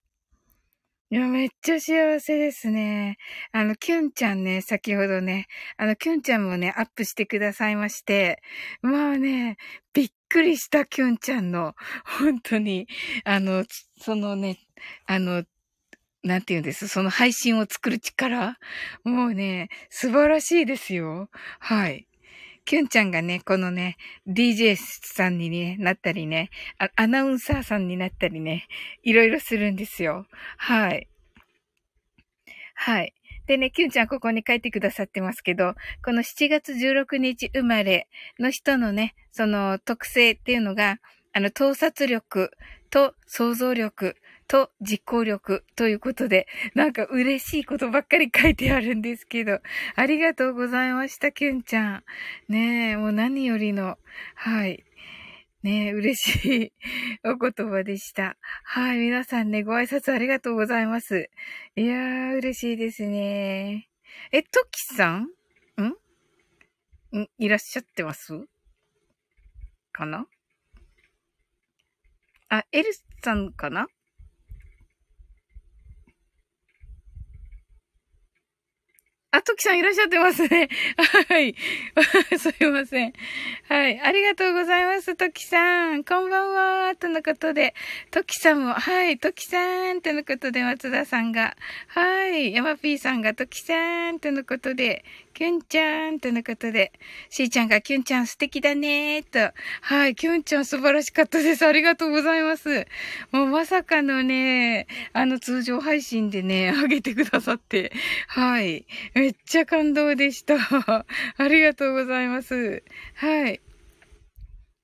いや、めっちゃ幸せですね。あの、キュンちゃんね、先ほどね、あの、キュンちゃんもね、アップしてくださいまして、まあね、びっくりしたキュンちゃんの、本当に、あの、そのね、あの、なんて言うんです？その配信を作る力？もうね、素晴らしいですよ。はい。キュンちゃんがね、このね、DJ さんに、ね、なったりねアナウンサーさんになったりね、いろいろするんですよ。はい。はい。でね、キュンちゃんここに書いてくださってますけど、この7月16日生まれの人のね、その特性っていうのが、あの、盗撮力と想像力と実行力ということで、なんか嬉しいことばっかり書いてあるんですけど、ありがとうございました、キュンちゃん。ねえ、もう何よりの、はい。ねえ、嬉しいお言葉でした。はい、皆さんね、ご挨拶ありがとうございます。いやー、嬉しいですね。え、トキさん？ん？ん？いらっしゃってます？かな？あ、エルさんかな？あ、トキさんいらっしゃってますね。はい。すいません。はい。ありがとうございます、トキさん。こんばんは。とのことで、トキさんも、はい。トキさん。とのことで、松田さんが、はい。ヤマピーさんが、トキさん。とのことで、キュンちゃんとのことで、しーちゃんがキュンちゃん素敵だねと。はい、キュンちゃん素晴らしかったです。ありがとうございます。もうまさかのね、あの通常配信でね、あげてくださって、はい。めっちゃ感動でした。ありがとうございます。はい。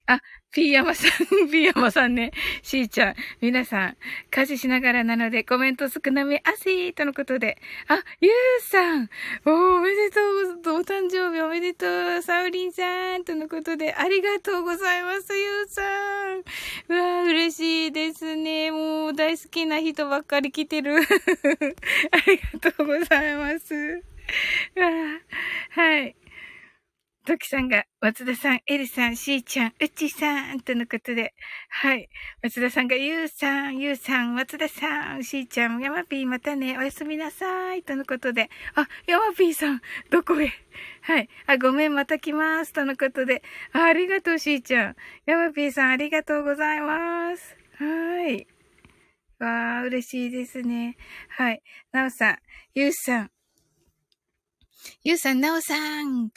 あ、ピーヤマさん、ピーヤマさんね、しーちゃん、皆さん、家事しながらなのでコメント少なめ、あしーとのことで、あ、ゆうさん、おおめでとう、お誕生日おめでとう、サウリンさん、とのことで、ありがとうございます、ゆうさん。うわー、嬉しいですね。もう、大好きな人ばっかり来てる。ありがとうございます。はい。トキさんが、松田さん、エリさん、シーちゃん、うちさん、とのことで、はい。松田さんが、ゆうさん、ゆうさん、松田さん、シーちゃん、ヤマピー、またね、おやすみなさい、とのことで、あ、ヤマピーさん、どこへ？はい。あ、ごめん、また来ます、とのことで、あありがとう、シーちゃん。ヤマピーさん、ありがとうございます。はい。わあ、嬉しいですね。はい。なおさん、ゆうさん、ゆうさん、なおさん。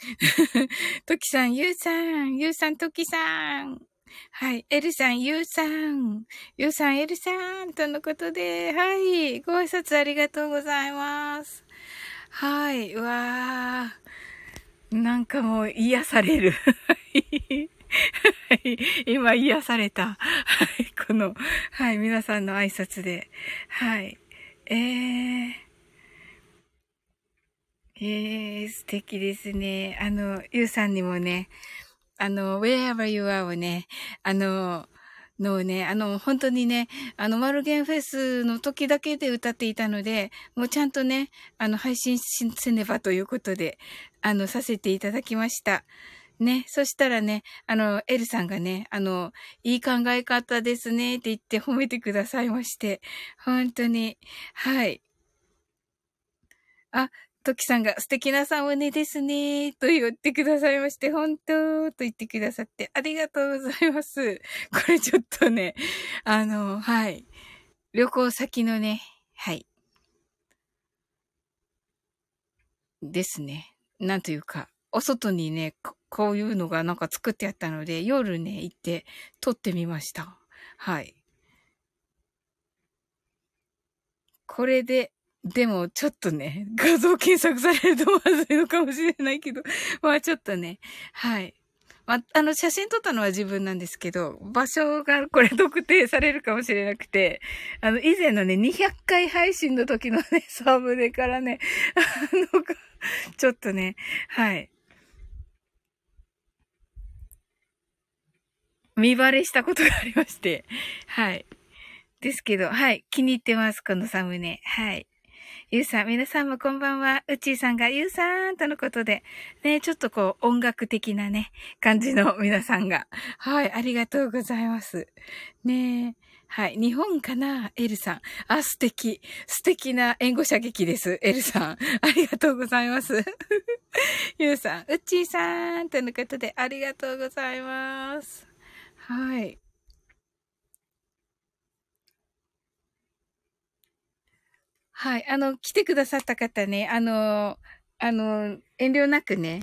ときさん、ゆうさん。ゆうさん、ときさん。はい。エルさん、ゆうさん。ゆうさん、エルさん。とのことで、はい。ご挨拶ありがとうございます。はい。うわー。なんかもう癒される。はい。今癒された。はい。この、はい。皆さんの挨拶で。はい。えー。ええー、素敵ですね。あの、ゆうさんにもね、あの、wherever you are をね、あの、のね、あの、本当にね、あの、マルゲンフェスの時だけで歌っていたので、もうちゃんとね、あの、配信せねばということで、あの、させていただきました。ね、そしたらね、あの、エルさんがね、あの、いい考え方ですねって言って褒めてくださいまして、本当に、はい。あ、トキさんが素敵なサムネですね、と言ってくださいまして、本当と言ってくださってありがとうございます。これちょっとね、あの、はい。旅行先のね、はい。ですね。なんというか、お外にね、こういうのがなんか作ってあったので、夜ね、行って撮ってみました。はい。これで、でも、ちょっとね、画像検索されるとまずいのかもしれないけど、まあちょっとね、はい。まあ、あの、写真撮ったのは自分なんですけど、場所がこれ特定されるかもしれなくて、あの、以前のね、200回配信の時のね、サーブネからね、あの、ちょっとね、はい。見バレしたことがありまして、はい。ですけど、はい。気に入ってます、このサムネ。はい。ゆうさん、皆さんもこんばんは。うちーさんがゆうさんとのことで、ね、ちょっとこう音楽的なね、感じの皆さんが。はい、ありがとうございます。ねはい。日本かなエルさん。あ、素敵。素敵な援護射撃です。エルさん。ありがとうございます。ゆうさん、うっちーさんとのことで、ありがとうございます。はい。はい。あの、来てくださった方ね、あの、あの、遠慮なくね、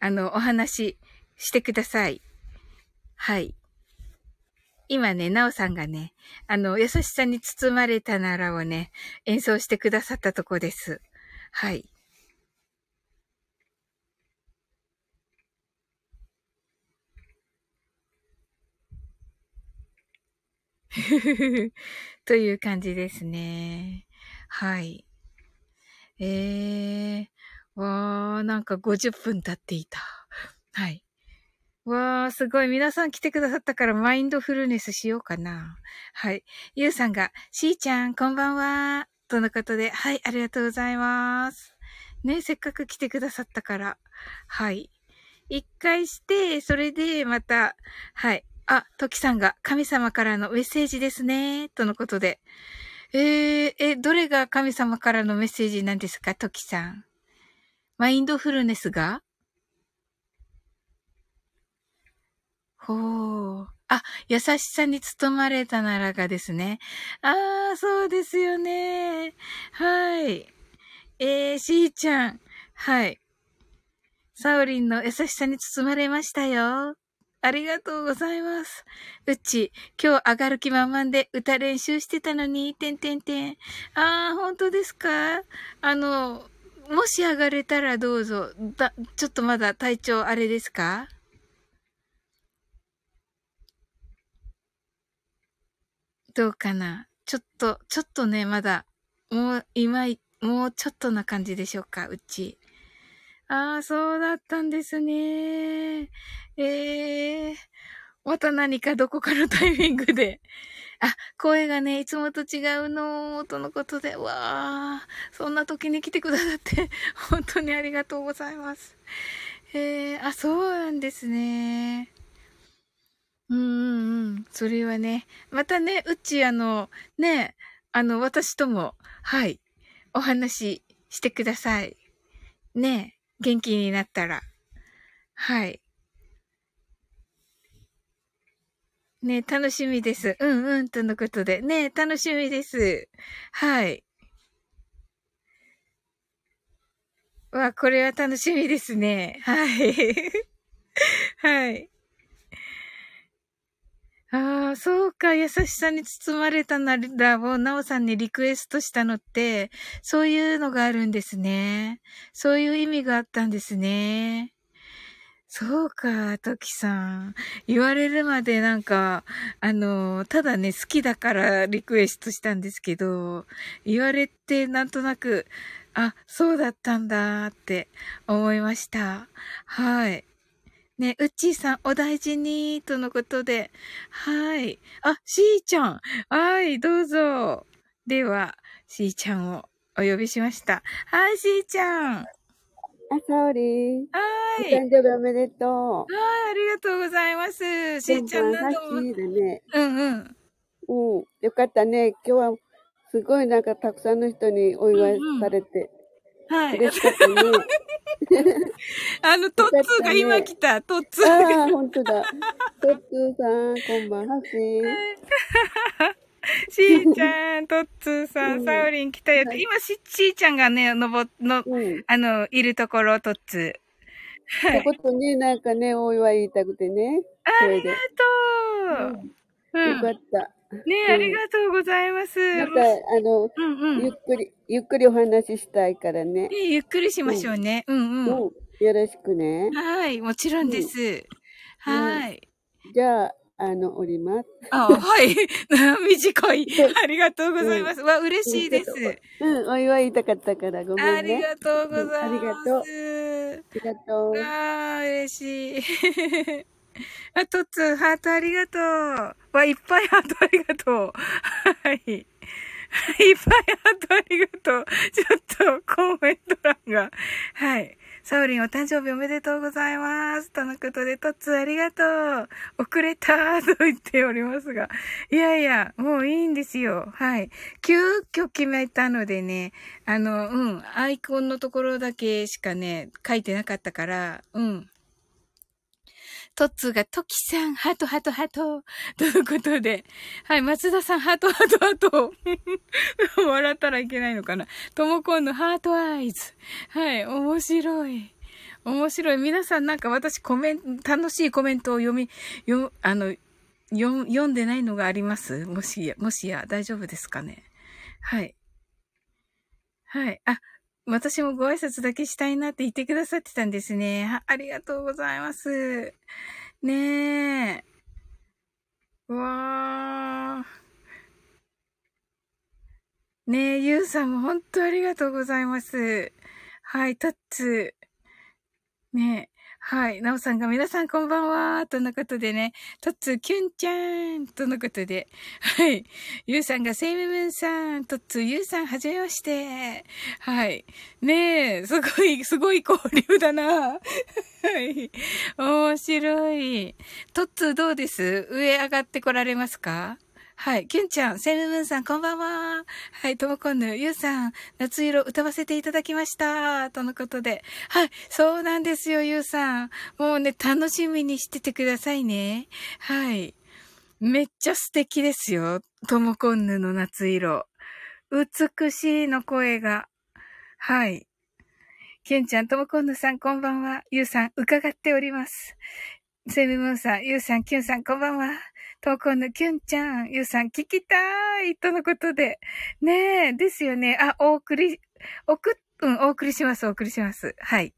あの、お話してください。はい。今ね、なおさんがね、あの、優しさに包まれたならをね、演奏してくださったとこです。はい。という感じですね。はい。えー、わー、なんか50分経っていた。はい。わー、すごい。皆さん来てくださったからマインドフルネスしようかな。はい。ゆうさんが、しーちゃん、こんばんは。とのことで、はい、ありがとうございます。ね、せっかく来てくださったから。はい。一回して、それでまた、はい。あ、トキさんが神様からのメッセージですね。とのことで。えー、え、どれが神様からのメッセージなんですか、トキさん。マインドフルネスが？ほう。あ、優しさに努まれたならがですね。ああ、そうですよね。はい。えー、しーちゃん。はい。サオリンの優しさに包まれましたよ。ありがとうございます。うち、今日上がる気満々で歌練習してたのに、てんてんてん。あー、本当ですか？あの、もし上がれたらどうぞ。だ、ちょっとまだ体調あれですか？どうかな？ちょっと、ちょっとね、まだ、もう、今、もうちょっとな感じでしょうか、うち。ああ、そうだったんですね。ええー、また何かどこかのタイミングで。あ、声がね、いつもと違うの、とのことで、わあ、そんな時に来てくださって、本当にありがとうございます。ええー、あ、そうなんですね。うんうんうん。それはね、またね、うちあの、ね、あの、私とも、はい、お話ししてください。ね。元気になったら。はい。ね楽しみです。うんうん、とのことで。ね楽しみです。はい。わ、これは楽しみですね。はい。はい。ああ、そうか。優しさに包まれたならを、なおさんにリクエストしたのって、そういうのがあるんですね。そういう意味があったんですね。そうか、トキさん。言われるまでなんか、あの、ただね、好きだからリクエストしたんですけど、言われてなんとなく、あ、そうだったんだって思いました。はい。ね、うっちーさん、お大事に、とのことで。はい。あ、しーちゃん。はい、どうぞ。では、しーちゃんをお呼びしました。はい、しーちゃん。あ、サオリー。はい。お誕生日おめでとう。はい、ありがとうございます。しーちゃんなんとも。ね。うんうん。うん。よかったね。今日は、すごいなんかたくさんの人にお祝いされて。うんうん、はい。嬉しかったね。あの、トッツーが今来た、トッツー。ああ、ほんとだ。トッツーさん、こんばんは、しー。しーちゃん、トッツーさん、サウリン来たよ。今し、しーちゃんがね、のぼ、の、うん、あの、いるところ、トッツー。はい。ことね、なんかね、お祝い言いたくてね。ありがとう、うん、よかった。ねえ、ありがとうございます。また、あの、うんうん、ゆっくり、ゆっくりお話ししたいからね。ねゆっくりしましょうね。うん、うん、うん。よろしくね。はい、もちろんです。はい。じゃあ、あの、おります。あ、はい。短い。ありがとうございます。わ、嬉しいです。うん、お祝い言いたかったから、ごめんね。ありがとうございます。ありがとう。ありがとう。ああ、嬉しい。あ、トッツ、ハートありがとう。わ、いっぱいハートありがとう。はい。いっぱいハートありがとう。ちょっとコメント欄が。はい。サウリンお誕生日おめでとうございます。とのことで、トッツありがとう。遅れたと言っておりますが。いやいや、もういいんですよ。はい。急遽決めたのでね、あの、うん、アイコンのところだけしかね、書いてなかったから、うん。トッツーが、トキさん、ハトハトハト。ということで。はい、松田さん、ハトハトハト。笑ったらいけないのかな。ともこんのハートアイズ。はい、面白い。面白い。皆さんなんか私コメント、楽しいコメントを読み、読、あの、読、読んでないのがあります？もしや、もしや、大丈夫ですかね？はい。はい。あ、私もご挨拶だけしたいなって言ってくださってたんですね。ありがとうございます。ねえ。わー。ねえ、ゆうさんも本当ありがとうございます。はい、タッツ。ねえ。はい。なおさんが皆さんこんばんは。とのことでね。とつきゅんちゃーん。とのことで。はい。ゆうさんがセイムムーンさん。とつゆうさんはじめまして。はい。ねえ。すごい、すごい交流だな。はい。面白い。とっつどうです？上上がってこられますか？はい。キュンちゃん、セムムーンさん、こんばんは。はい。ともこんぬ、ゆうさん、夏色歌わせていただきました。とのことで。はい。そうなんですよ、ゆうさん。もうね、楽しみにしててくださいね。はい。めっちゃ素敵ですよ。ともこんぬの夏色。美しいの声が。はい。キュンちゃん、ともこんぬさん、こんばんは。ゆうさん、伺っております。セムムーンさん、ゆうさん、キュンさん、こんばんは。投稿のキュンちゃん、ゆうさん聞きたいとのことで。ねえ、ですよね。あ、お送り、送うん、お送りします、お送りします。はい。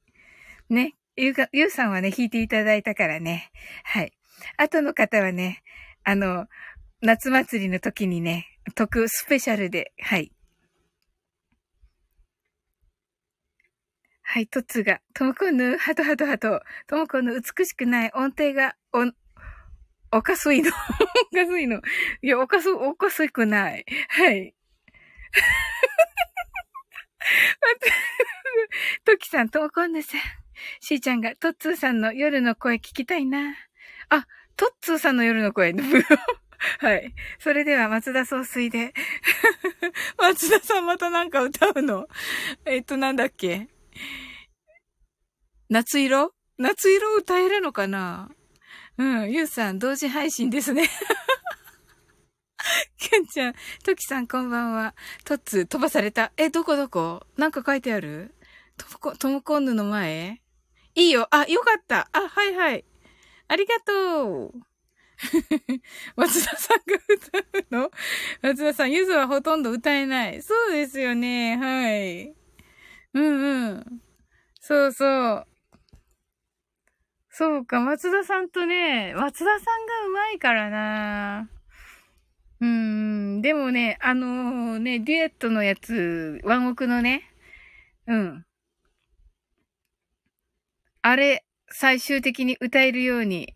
ね。ゆうか、ゆうさんはね、弾いていただいたからね。はい。後の方はね、あの、夏祭りの時にね、特スペシャルで、はい。はい、トツが、ともこぬ、ハトハトハト、ともこぬ美しくない音程が、お、おかすいの。おかすいの。いや、おかす、おかすくない。はい。トキさん、ともこんぬさん。しーちゃんが、トッツーさんの夜の声聞きたいな。あ、トッツーさんの夜の声。はい。それでは、松田総帥で。松田さんまたなんか歌うの？えっと、なんだっけ？夏色？夏色歌えるのかな？うん、ゆうさん、同時配信ですね。けんちゃん、ときさんこんばんは。とっつ、飛ばされた。え、どこどこ？なんか書いてある？ともこ、ともこんぬの前？いいよ。あ、よかった。あ、はいはい。ありがとう。松田さんが歌うの？松田さん、ゆずはほとんど歌えない。そうですよね。はい。うんうん。そうそう。そうか、松田さんとね、松田さんがうまいからなうん、でもね、あのー、ね、デュエットのやつ、ワンオクのね、うん。あれ、最終的に歌えるように、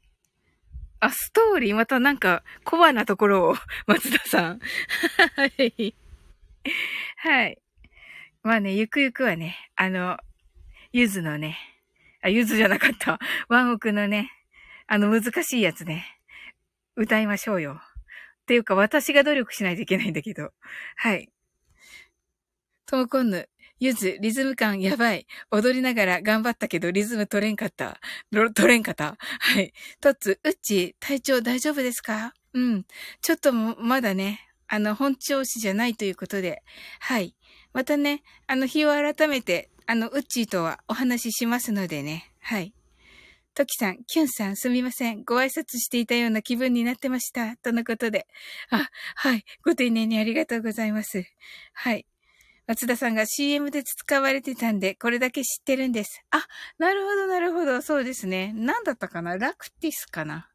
あ、ストーリーまたなんか、コアなところを、松田さん。はい。はい。まあね、ゆくゆくはね、あの、ゆずのね、あ、ゆずじゃなかった。ワンオクのね、あの難しいやつね。歌いましょうよ。っていうか、私が努力しないといけないんだけど。はい。トモコンヌ、ゆず、リズム感やばい。踊りながら頑張ったけど、リズム取れんかった。取れんかった？はい。トッツ、うっち、体調大丈夫ですか？うん。ちょっとまだね、あの、本調子じゃないということで。はい。またね、あの、日を改めてあの、ウッチーとはお話ししますのでね。はい。トキさん、キュンさん、すみません。ご挨拶していたような気分になってました。とのことで。あ、はい。ご丁寧にありがとうございます。はい。松田さんが CM で使われてたんで、これだけ知ってるんです。あ、なるほど、なるほど。そうですね。何だったかな？ラクティスかな？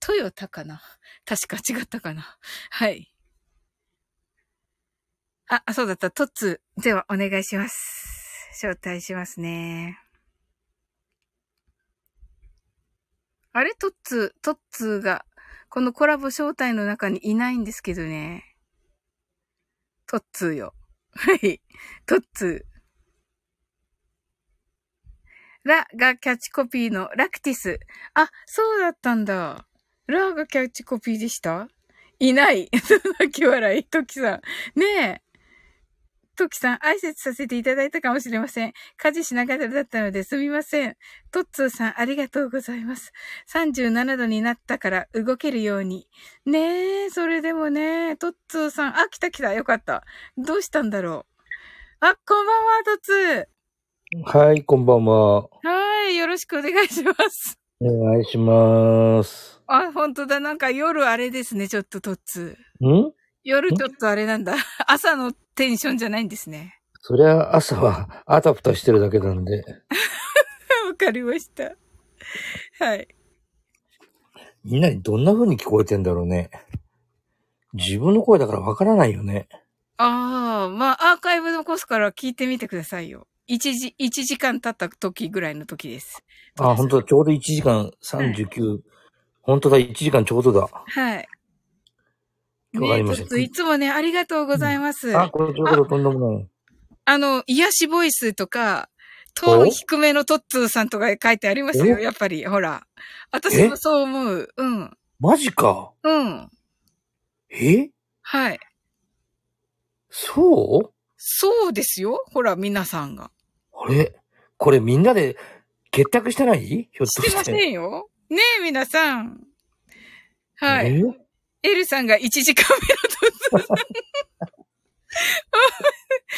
トヨタかな？確か違ったかな？はい。あ、そうだった。トッツではお願いします。招待しますね。あれ？トッツー、トッツーが、このコラボ招待の中にいないんですけどね。トッツーよ。はい。トッツー。ラがキャッチコピーのラクティス。あ、そうだったんだ。ラがキャッチコピーでした？いない。泣き笑い。トキさん。ねえ。トキさん、挨拶させていただいたかもしれません。家事しながらだったのですみません。トッツーさん、ありがとうございます。37度になったから動けるように。ねえ、それでもね、トッツーさん、あ、来た来た、よかった。どうしたんだろう。あ、こんばんは、トッツはい、こんばんは。ー。はい、よろしくお願いします。お願いします。あ、本当だ、なんか夜あれですね、ちょっとトッツー。ん？夜ちょっとあれなんだ。朝のテンションじゃないんですね。そりゃ朝はあたふたしてるだけなんで。わかりました。はい。みんなにどんな風に聞こえてんだろうね。自分の声だからわからないよね。ああ、まあ、アーカイブ残すから聞いてみてくださいよ。一時、一時間経った時ぐらいの時です。あ、本当だ、ちょうど1時間39。本当だ、1時間ちょうどだ。はい。わかりましたいつもね、ありがとうございます。あ、これちょうどとんでもない。あの、癒しボイスとか、トーン低めのトッツーさんとか書いてありますよ、お？やっぱり。ほら。私もそう思う。うん。マジか。うん。え？はい。そう？そうですよ。ほら、皆さんが。あれ？これみんなで結託してない？ひょっとして。してませんよ。ねえ、皆さん。はい。えエルさんが1時間目のトッツ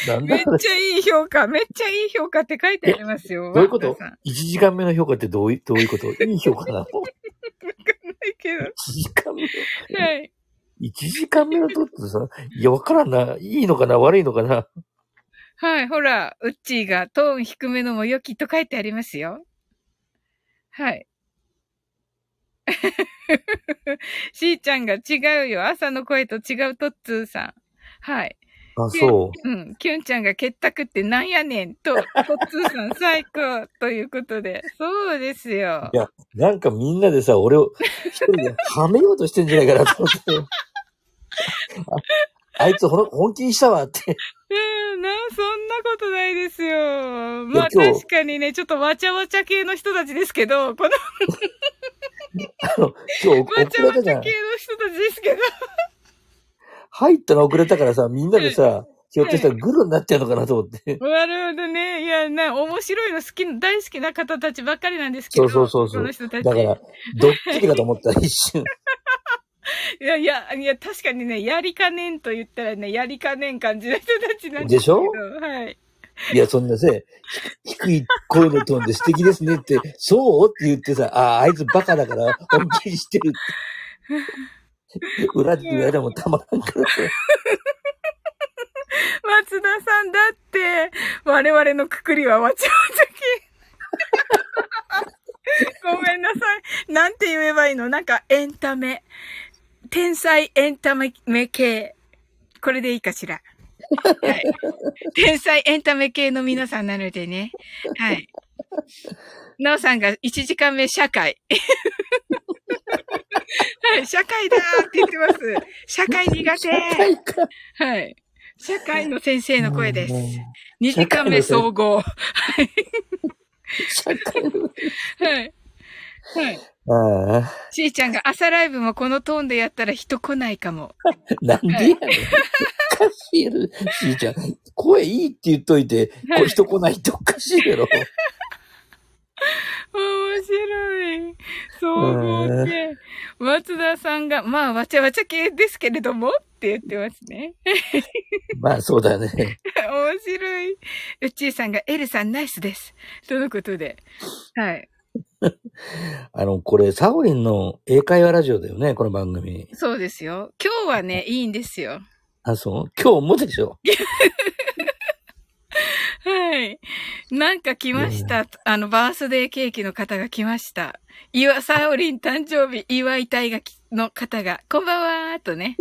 ー。なんだこれめっちゃいい評価、めっちゃいい評価って書いてありますよ。どういうこと？若さん ?1 時間目の評価ってどういう、どういうこと？いい評価なの ?1 ないけど。時間目？の。はい。1時間目のトッツーさんいや、わからんな。いいのかな？悪いのかな？はい、ほら、ウッチーがトーン低めのも良きと書いてありますよ。はい。しーちゃんが違うよ。朝の声と違うトッツーさん。はい。あ、そうん。キュンちゃんが結託ってなんやねんと、トッツーさん最高ということで。そうですよい。やう。なんかみんなでさ、俺を一人で はめようとしてんじゃないかなと思って。ああいつほん本気にしたわって。うん、な、そんなことないですよ。まあ確かにね、ちょっとわちゃわちゃ系の人たちですけど、このあの、今日遅れたじゃんちゃ系。の人たちですけど。入ったの遅れたからさ、みんなでさ、ひょっとしたらグルになっちゃうのかなと思って。なるほどね。いや、な、面白いの好きな、大好きな方たちばっかりなんですけど。そうそうそうそうこの人たち。だから、ドッキリかと思った、一瞬。い やいや、いや、確かにね、やりかねんと言ったらね、やりかねん感じの人たちなんですけど。でしょ？はい。いや、そんなせ、低い声のトーンで素敵ですねって、そうって言ってさ、ああ、あいつバカだから本気にしてるって。裏で言われもたまらんからさ。松田さんだって、我々のくくりはわちゃわちゃ。ごめんなさい。なんて言えばいいの？なんかエンタメ。天才エンタメ系。これでいいかしら？はい。天才エンタメ系の皆さんなのでね。はい。なおさんが1時間目社会。はい、社会だーって言ってます。社会苦手。はいか。はい。社会の先生の声ですもう。2時間目総合。社会の。はい。はい。ああ、しーちゃんが朝ライブもこのトーンでやったら人来ないかも。なんでやねん。おかしいやろ。しーちゃん、声いいって言っといて、これ人来ないっておかしいやろ。面白い。総合系。松田さんが、まあ、わちゃわちゃ系ですけれどもって言ってますね。まあそうだね。面白い。うっちーさんが、エルさんナイスです。とのことで。はい。あの、これ、サオリンの英会話ラジオだよね、この番組。そうですよ。今日はね、いいんですよ。あ、そう？今日もでしょ？はい。なんか来ました。あの、バースデーケーキの方が来ました。岩サオリン誕生日祝いたいがきの方が、こんばんはーとね。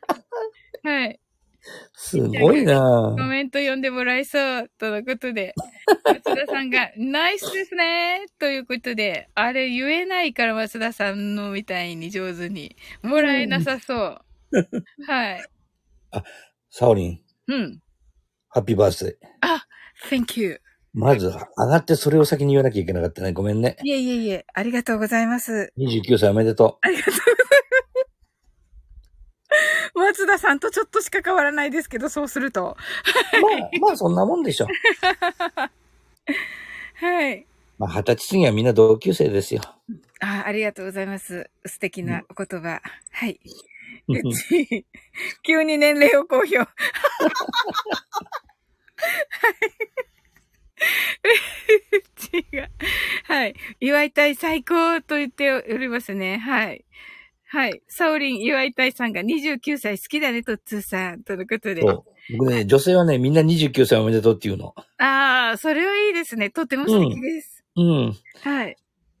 はい。はい。すごいなコメント読んでもらえそう、とのことで。松田さんが、ナイスですねということで、あれ言えないから松田さんのみたいに上手に。もらえなさそう。はい。サオリン、うん。ハッピーバースデー。あ、thank you. まず、上がってそれを先に言わなきゃいけなかったね。ごめんね。いえいえいえ、ありがとうございます。29歳おめでとありがとうございます。松田さんとちょっとしか変わらないですけど、そうすると。う。まあ、まあそんなもんでしょ。はい。まあ、二十歳過ぎはみんな同級生ですよ。あ、ありがとうございます。素敵なお言葉。はい。うち、急に年齢を公表。はい。うちが、はい。祝いたい最高と言っておりますね。はい。はい。サオリン祝いたいさんが29歳好きだね、とっつーさん。とのことで。そう。僕ね、女性はね、みんな29歳おめでとうって言うの。ああ、それはいいですね。とっても素敵です。うん。はい。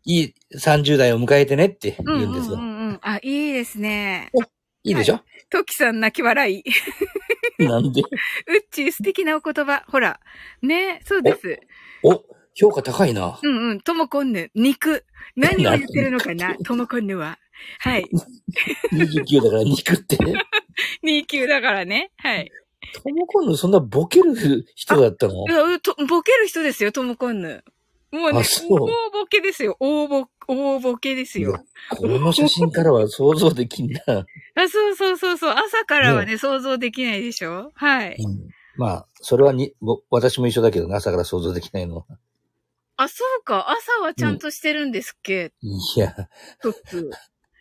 いい30代を迎えてねってうんうん言うんですよ。うんうん。あ、いいですね。いいでしょ、トキさん泣き笑い。なんで？うっちー素敵なお言葉。ほら。ねそうです。お、評価高いな。うんうん。ともこんぬ。肉。何を言ってるのかな？ともこんぬは。はい。29だから肉って。2級だからね。はい。ともこんのそんなボケる人だったの？ボケる人ですよ、ともこんぬ。もうね、大ボケですよ。大ボ、大ボケですいやよ。この写真からは想像できんな。あ、そうそうそうそう。朝からはね、想像できないでしょ？はい。うんまあ、それはに、ぼ私も一緒だけどね、朝から想像できないのは。あ、そうか。朝はちゃんとしてるんですっけ、いや、トップ。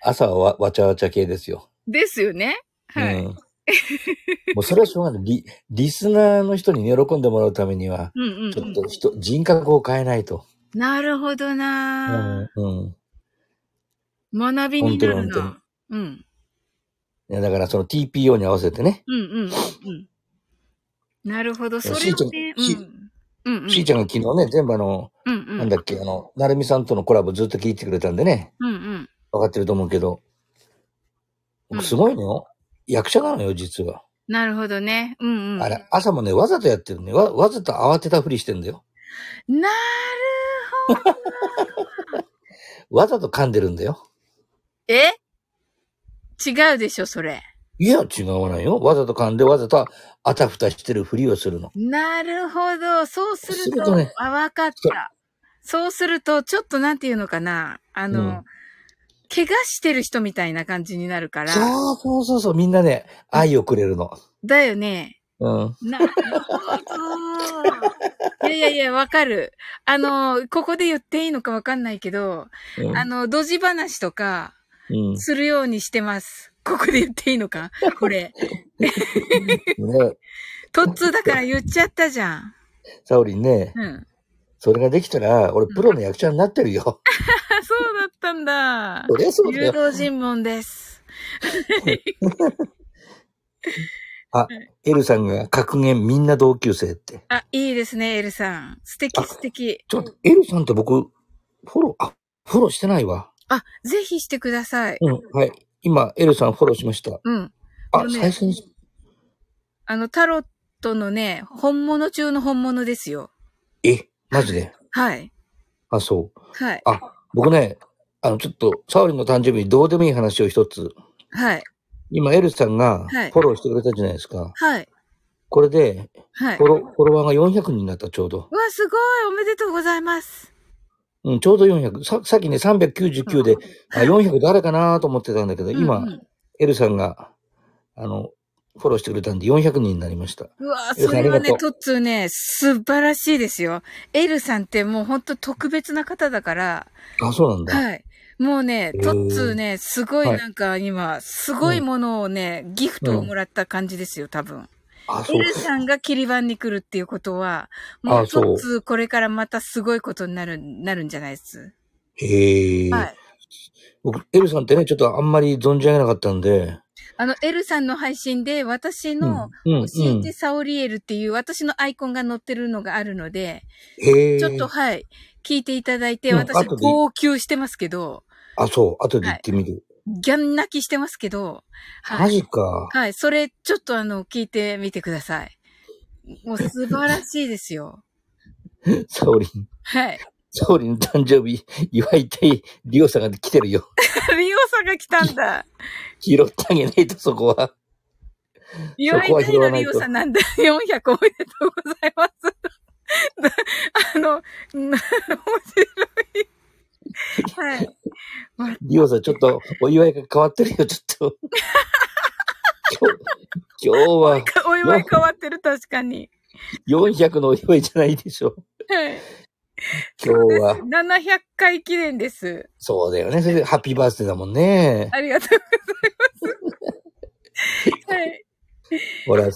朝はわわちゃわちゃ系ですよ。ですよね。はい。うん。もうそれはしょうがない。リ、リスナーの人に喜んでもらうためには、うんうん、ちょっうん。と人、人格を変えないと。なるほどうな、ん。うん。学びになる本当にな。うん。いやだからその TPO に合わせてね、うんうんうんうん。なるほど。それをしーちゃんね、しうん。うんうん。しーちゃんが昨日ね、全部あの、うんうん。なんだっけ、あの、なるみさんとのコラボずっと聞いてくれたんでね、うんうん。わかってると思うけど、僕すごいのよ。役者なのよ、実は。なるほどね。うんうん。あれ、朝もね、わざとやってるね。わ、わざと慌てたふりしてんだよ。なるほど。わざと噛んでるんだよ。え？違うでしょ、それ。いや、違わないよ。わざと噛んで、わざとあたふたしてるふりをするの。なるほど。そうすると、するとねあ、わかった。そうすると、ちょっとなんていうのかな。あの、うん怪我してる人みたいな感じになるから。そうそうそうそう、みんなね、愛をくれるの。だよね。うん。なるほど。いやいやいや、わかる。あの、ここで言っていいのかわかんないけど、うんあの、ドジ話とか、うん。するようにしてます。ここで言っていいのか？これ。ね、トッツーだから言っちゃったじゃん。サオリンね、うん。それができたら、俺プロの役者になってるよ。あ、そうだったんだ。そりゃそうだ誘よ。導尋問です。あ、エルさんが格言みんな同級生って。あ、いいですね、エルさん。素敵あ素敵。ちょっと、エルさんって僕、フォロー、あ、フォローしてないわ。あ、ぜひしてください。うん、はい。今、エルさんフォローしました。うん。あ、ね最初に、あの、タロットのね、本物中の本物ですよ。え、マジで？はい。あ、そう。はい。あ、僕ね、あの、ちょっと、サオリンの誕生日にどうでもいい話を一つ。はい。今、エルさんがはいフォローしてくれたじゃないですか。はい。これで、はい。フォロフォロワーが400人になった、ちょうど。うわ、すごいおめでとうございます。うん、ちょうど400。ささっきね、399で、あ、400誰かなと思ってたんだけど、今、うんうんエルさんが、あの、フォローしてくれたんで400人になりました。うわ、それはね、とトッツーね、素晴らしいですよ。エルさんってもうほんと特別な方だから、あ、そうなんだ。はい。もうね、へートッツーね、すごいはいなんか今、すごいものをね、ギフトをもらった感じですよ、多分。あ、そうエルさんが切り板に来るっていうことは、もうトあそうッツーこれからまたすごいことになる、なるんじゃないです？へえ、はい。僕、エルさんってね、ちょっとあんまり存じ上げなかったんで、あの、エルさんの配信で私の、教えてサオリエルっていう私のアイコンが載ってるのがあるので。ちょっとはい、聞いていただいて、うん私、号泣してますけど、あ、そう、後で言ってみる。ギャン泣きしてますけど、はい。マジか。はい、それ、ちょっとあの、聞いてみてください。もう素晴らしいですよ。サオリン、はい。サオリンの誕生日、祝いたいリオさんが来てるよ。リオさんが来たんだ。拾ってあげないと、そこは。祝いたいのリオさんなんだ。400おめでとうございます。あの、面白い。はい。リオさん、ちょっとお祝いが変わってるよ、ちょっと。今日、今日はお祝い変わってる、確かに。400のお祝いじゃないでしょ。はい。今日は。700回記念です。そうだよね。それでハッピーバースデーだもんね。ありがとうございます。はい。ほら、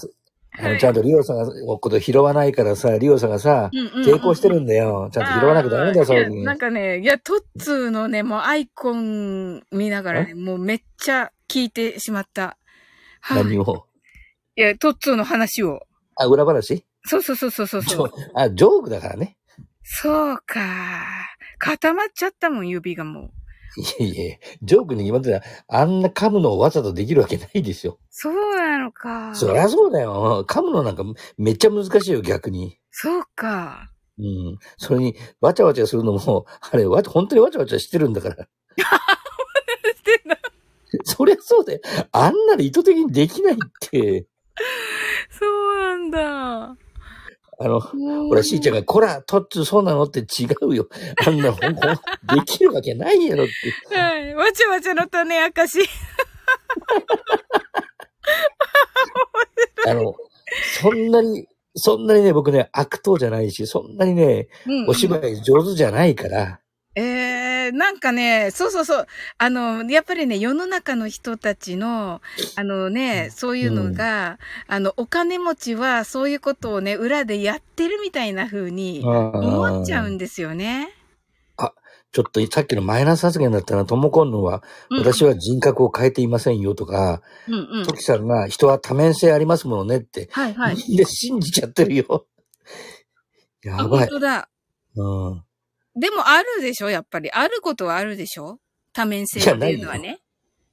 あの、ちゃんとリオさんがこと拾わないからさ、リオさんがさ、抵抗してるんだよ。ちゃんと拾わなきゃダメだよ、そうになんかね、いや、トッツーのね、もうアイコン見ながらね、もうめっちゃ聞いてしまった。はい。何を？いや、トッツーの話を。あ、裏話？そうそうそうそうそうそう。あ、ジョークだからね。そうか。固まっちゃったもん、指がもう。いえいえ、ジョークに決まってたら、あんな噛むのをわざとできるわけないでしょ。そうなのか。そりゃそうだよ。噛むのなんかめっちゃ難しいよ、逆に。そうか。うん。それに、わちゃわちゃするのも、あれ、わ本当にわちゃわちゃしてるんだから。してんだ。そりゃそうだよ。あんなの意図的にできないって。そうなんだ。あの、ほら、しーちゃんが、こら、トッツーそうなのって違うよ。あんな、ほん、ほん、できるわけないやろって。はい。わちゃわちゃの種明かし。あの、そんなに、そんなにね、僕ね、悪党じゃないし、そんなにね、うんうんお芝居上手じゃないから、ええなんかね、そうそうそう。あの、やっぱりね、世の中の人たちの、あのね、そういうのが、あの、お金持ちはそういうことをね、裏でやってるみたいな風に思っちゃうんですよね。ちょっとさっきのマイナス発言だったら、ともこんのは、うん私は人格を変えていませんよとか、うんうん。トキさんが人は多面性ありますものねって、はいはい。みんな信じちゃってるよ。あ、やばい。本当だ。うん。でもあるでしょやっぱり。あることはあるでしょ？多面性っていうのはね。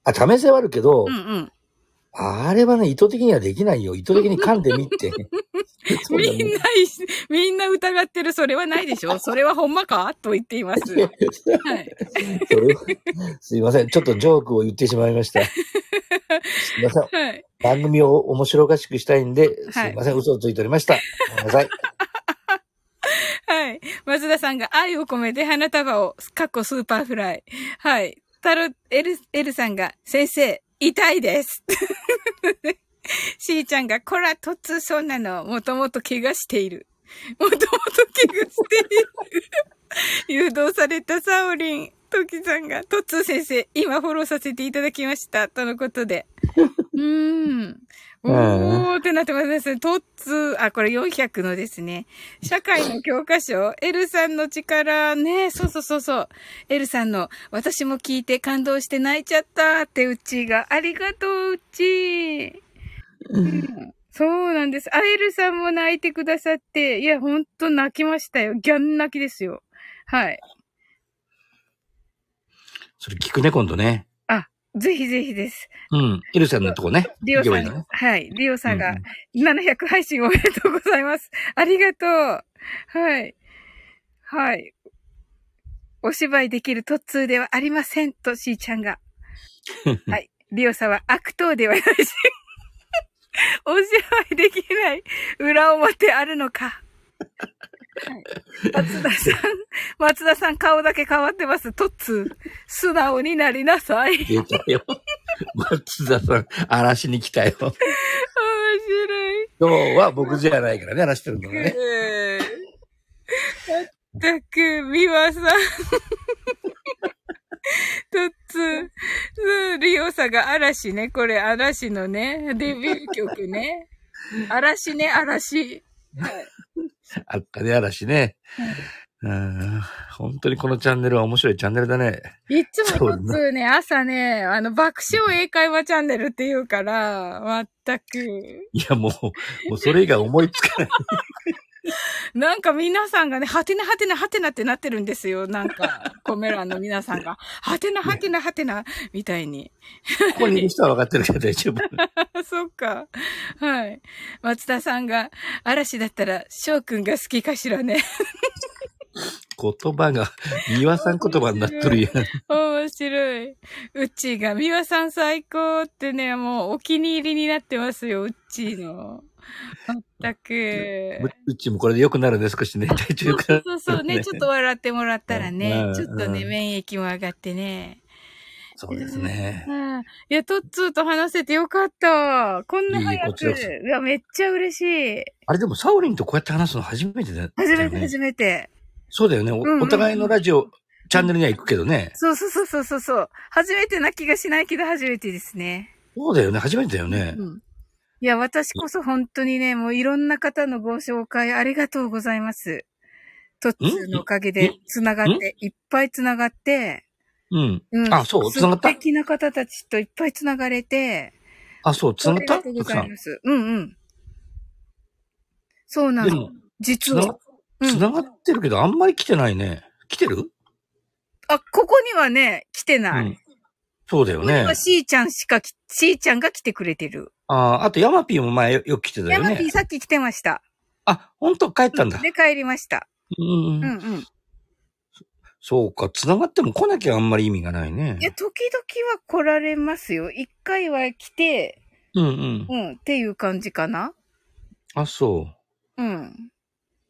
あ、多面性はあるけど、うんうん。あれはね、意図的にはできないよ。意図的に噛んでみって。みんな、みんな疑ってる、それはないでしょ？それはほんまか？と言っています。はい。すいません。ちょっとジョークを言ってしまいました。すいません。はい。番組を面白おかしくしたいんで、すはいいません。嘘をついておりました。ごめんなさい。はい。松田さんが愛を込めて花束を、かっこスーパーフライ。はい。タロ、エル、エルさんが、先生、痛いです。しーちゃんが、こら、とつそうなの。もともと怪我している。もともと怪我している。誘導されたサオリン。トキさんが、トッツー先生、今フォローさせていただきました。とのことで。うーん。おーってなってます。トッツー、あ、これ400のですね。社会の教科書、エルさんの力、ね、そうそうそうそう。エルさんの、私も聞いて感動して泣いちゃったって、うちが。ありがとう、うち。うんそうなんです。あ、エルさんも泣いてくださって、いや、ほんと泣きましたよ。ギャン泣きですよ。はい。それ聞くね、今度ね。ぜひぜひです。うん。エルさんのとこね。リオさん、いい。はい。リオさんがうん700配信おめでとうございます。ありがとう。はい。はい。お芝居できるトッツーではありませんと、しーちゃんが。はい。リオさんは悪党ではないし、お芝居できない裏表あるのか。はい、松田さん、松田さん顔だけ変わってます。トッツー、素直になりなさい。出たよ。松田さん、荒らしに来たよ。面白い。今日は僕じゃないからね、荒らしてるのがね。ええまったく、美和さん。とっつ、うんリオさんが嵐ね。これ嵐のね、デビュー曲ね。嵐ね、嵐。あったね、嵐ね。うん本当にこのチャンネルは面白いチャンネルだね。いつもそうとっつね、朝ね、あの、爆笑英会話チャンネルって言うから、まったく。いや、もう、もうそれ以外思いつかない。なんか皆さんがね、はてなはてなはてなってなってるんですよ。なんか、コメ欄の皆さんが。はてなはてなはてな、みたいに。ここにいる人は分かってるけど 大丈夫。そっか。はい。松田さんが、嵐だったら、翔くんが好きかしらね。言葉が、三輪さん言葉になっとるやん。面白い。うっちーが、美輪さん最高ってね、もうお気に入りになってますよ、うっちーの。たく。うちもこれで良くなるね、少しね。体調良くなる、そうそうね、ちょっと笑ってもらったらねう、んちょっとね、うん免疫も上がってね。そうですね。うんいや、トッツーと話せてよかった。こんな早く。いや、めっちゃ嬉しい。あれでも、サオリンとこうやって話すの初めてだよね。初めて初めて。そうだよね。おうんうんお互いのラジオ、チャンネルには行くけどね。そうそうそうそうそうそう。初めてな気がしないけど初めてですね。そうだよね。初めてだよね。うん。いや、私こそ本当にね、もういろんな方のご紹介ありがとうございます。トッツーのおかげでん？繋がって、いっぱい繋がって、うん。うん。あそう？繋がった？素敵な方たちといっぱい繋がれて、あ、そう、つながった？ありがとうございま。す。うんうん。そうなの実はつなが。ってるけど、あんまり来てないね。来てる？あ、ここにはね、来てうない。ん。そうだよねここには。しーちゃんしかき、しーちゃんが来てくれてる。ああ、あとヤマピーも前よよく来てたよヤマピーね。さっき来てました。あ、本当帰ったんだ。で、帰りました。うんううんん。うん。そうか、つながっても来なきゃあんまり意味がないねい。や、時々は来られますよ。一回は来て、うんうん。うん、っていう感じかな。あ、そうん。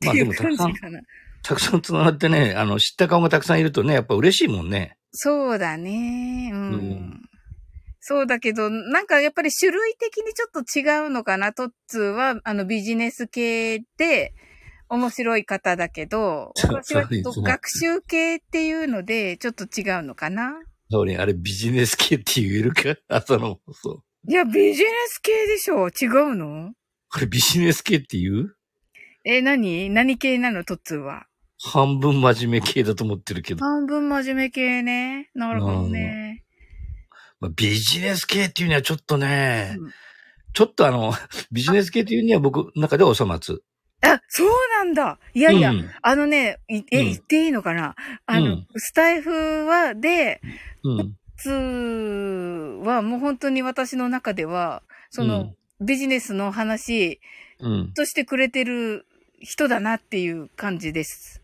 う。まあでもたくさんっていう感じ、かな。たくさんつながってね、あの、知った顔がたくさんいるとね、やっぱ嬉しいもんね。そうだね。うん。うんそうだけど、なんかやっぱり種類的にちょっと違うのかな。トッツーは、あの、ビジネス系で、面白い方だけど、そう私は学習系っていうので、ちょっと違うのかな。そうね、あれビジネス系って言えるか？朝の放送。いや、ビジネス系でしょ違うの？これビジネス系って言う？え、何？何系なの？トッツーは。半分真面目系だと思ってるけど。半分真面目系ね。なるほどね。まあ、ビジネス系っていうにはちょっとね、うんちょっとあの、ビジネス系っていうには僕の中ではおそ松。あ、そうなんだ。いやいや、うんあのね、いえ、うん言っていいのかな？あの、うんスタイフは、で、うん。ツーはもう本当に私の中では、その、ビジネスの話うん。としてくれてる人だなっていう感じです。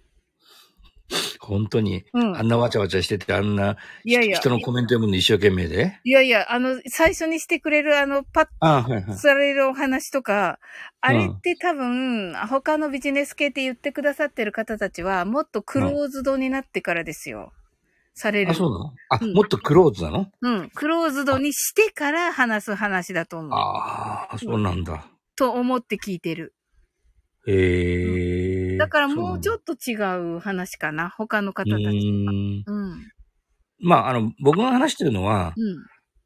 本当に、うんあ。んなわちゃわちゃしてて、あんないやいや。人のコメント読むの一生懸命で？いやいや、あの、最初にしてくれるあの、パッあはいはい。されるお話とか、あれって多分、他のビジネス系って言ってくださってる方たちは、もっとクローズドになってからですよ。される。あ、そうなの？あ、うんもっとクローズなの？うん。クローズドにしてから話す話だと思う。ああ、そうなんだ。と思って聞いてる。へえ。だからもうちょっっと違う話かな。他の方とたち。ん。うん。まあ、あの、僕が話してるのは、うん。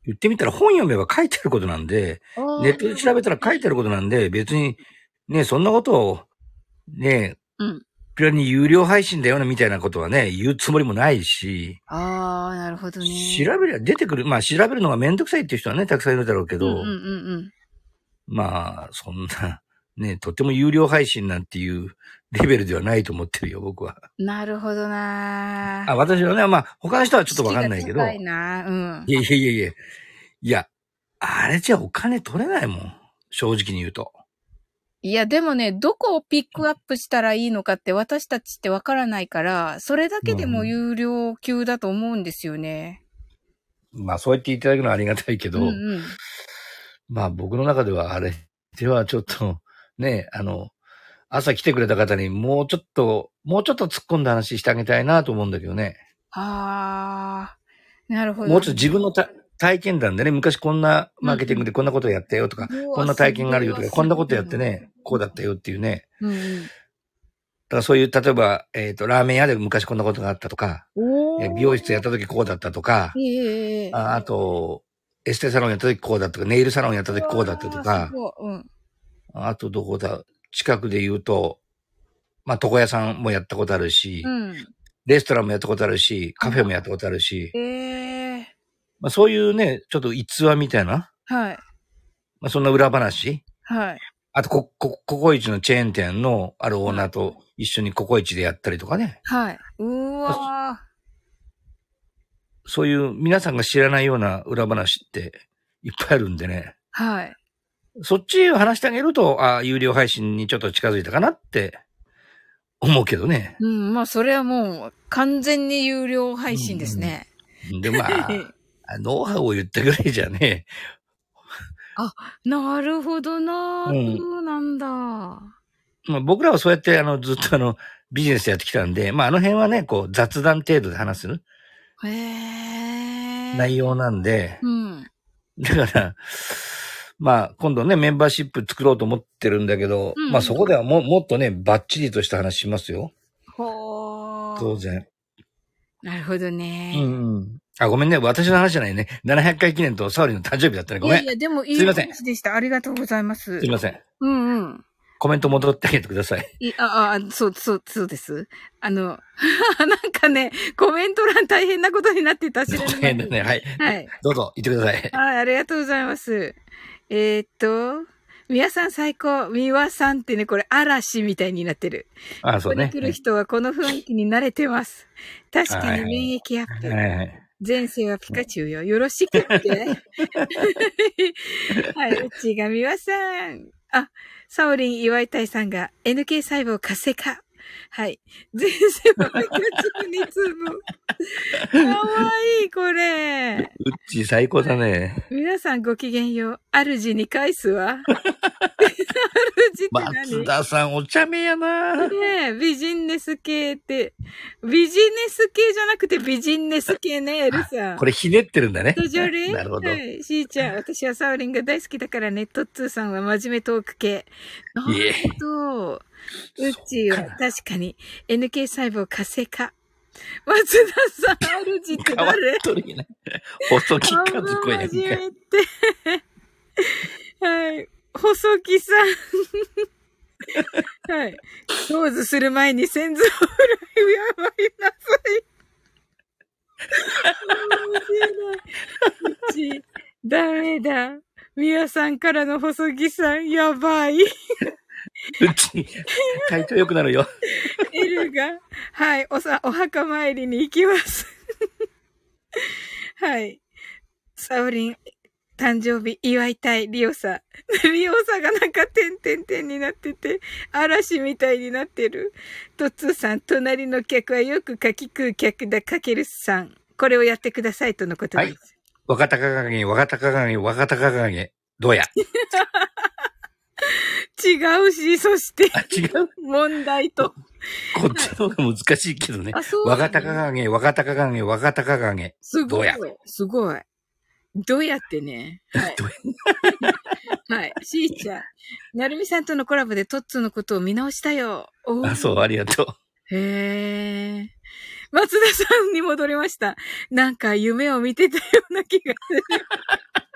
言ってみたら本読めば書いてあることなんで、ネットで調べたら書いてあることなんで、別に、ね、そんなことを、ね、うん。ピラに有料配信だよね、みたいなことはね、言うつもりもないし、ああ、なるほどね。調べりゃ出てくる。まあ、調べるのがめんどくさいっていう人はね、たくさんいるだろうけど、うんうんうんうん。まあ、そんな、ね、とても有料配信なんていう レベルではないと思ってるよ、僕は。なるほどなあ、私はね、まあ、他の人はちょっとわかんないけど、いなうん。いやいやいやいや。いや、あれじゃお金取れないもん。正直に言うと。いや、でもね、どこをピックアップしたらいいのかって私たちってわからないから、それだけでも有料級だと思うんですよね。まあそう言っていただくのはありがたいけど、うんうん。まあ僕の中ではあれではちょっと、ね、あの、朝来てくれた方にもうちょっと、もうちょっと突っ込んだ話してあげたいなと思うんだけどね。あー、なるほど。もうちょっと自分のた体験談でね、昔こんなマーケティングでこんなことやったよとか、うわこんな体験があるよとか、こんなことやってね、こうだったよっていうね。うんうん。だからそういう、例えば、えっ、と、ラーメン屋で昔こんなことがあったとか、美容室やった時こうだったとか、ええええああと、エステサロンやった時こうだったとか、ネイルサロンやった時こうだったとかうん。あとどこだ、近くで言うと、まあ、床屋さんもやったことあるし、うん。レストランもやったことあるし、カフェもやったことあるし、ええまあ、そういうね、ちょっと逸話みたいな、はい。まあ、そんな裏話。はい。あと、こ、こ、ココイチのチェーン店のあるオーナーと一緒にココイチでやったりとかね。はい。うーわそういう皆さんが知らないような裏話っていっぱいあるんでね。ー。はい。そっちを話してあげると、あ有料配信にちょっと近づいたかなって思うけどね。うん、まあ、それはもう、完全に有料配信ですね。で、まあ、ノウハウを言ったぐらいじゃね、なるほどな、うんそうなんだ。まあ、僕らはそうやって、あの、ずっとあの、ビジネスやってきたんで、まあ、あの辺はね、こう、雑談程度で話すへえ。内容なんで、うん。だから、まあ、今度ね、メンバーシップ作ろうと思ってるんだけど、うんまあ、そこではももっとね、バッチリとした話しますよ。ほー。当然。なるほどうね。んうん。あ、ごめんね。私の話じゃないね。700回記念とサオリの誕生日だったね。ごめん。いやいや、でもいいすいません話でした。ありがとうございます。すいません。うんうん。コメント戻ってあげてください。いあ、あ、そう、そう、そうです。あの、なんかね、コメント欄大変なことになってたし大変だね。はい。はい。どうぞ、言ってください。はい、ありがとうございます。えーっと、みやさん最高。みわさんってね、これ嵐みたいになってる。あ、そうねここに。来る人はこの雰囲気に慣れてます。確かに免疫アップ。はいはい。前世はピカチュウよ。よろしくって。はい、うちがみわさん。あ、サオリン岩井隊さんが NK 細胞活性化。はい。前世はピカチュウに粒。かわいい、これ。うっちー最高だね。皆さんごきげんよう。主に返すわ。主って何？松田さん、お茶目やな。ねえ、ビジネス系って、ビジネス系じゃなくてビジネス系ね、エルさん。これひねってるんだね。なるほど。はい。しーちゃん、私はサウリンが大好きだからね、トッツーさんは真面目トーク系。ないえるほど。うっちーは確かに NK 細胞活性化。松田さん、主って変わっ誰とるやな。細木和子やんか。って。はい。細木さん。はい。ポーズする前に先祖を振るい、やばいなさい。面白い。うち、ダメだ。みやさんからの細木さん、やばい。うち、体調良くなるよ。エルが、はい、おさ、お墓参りに行きます。はい。サオリン、誕生日祝いたい、リオサ。リオサがなんか点々点になってて、嵐みたいになってる。トッツーさん、隣の客はよくかき食う客だ、かけるさん。これをやってくださいとのことです。はい若隆景、若隆景、若隆景。どうや 違うし、そして、あ、違う？問題と。こっちの方が難しいけどね。あ、そうな若の隆景、若隆景、若隆景。すごいどうや？すごい。どうやってね？はい。はい。しーちゃん。なるみさんとのコラボでトッツーのことを見直したよ。あ、そう、ありがとう。へー。松田さんに戻りました。なんか夢を見てたような気がする。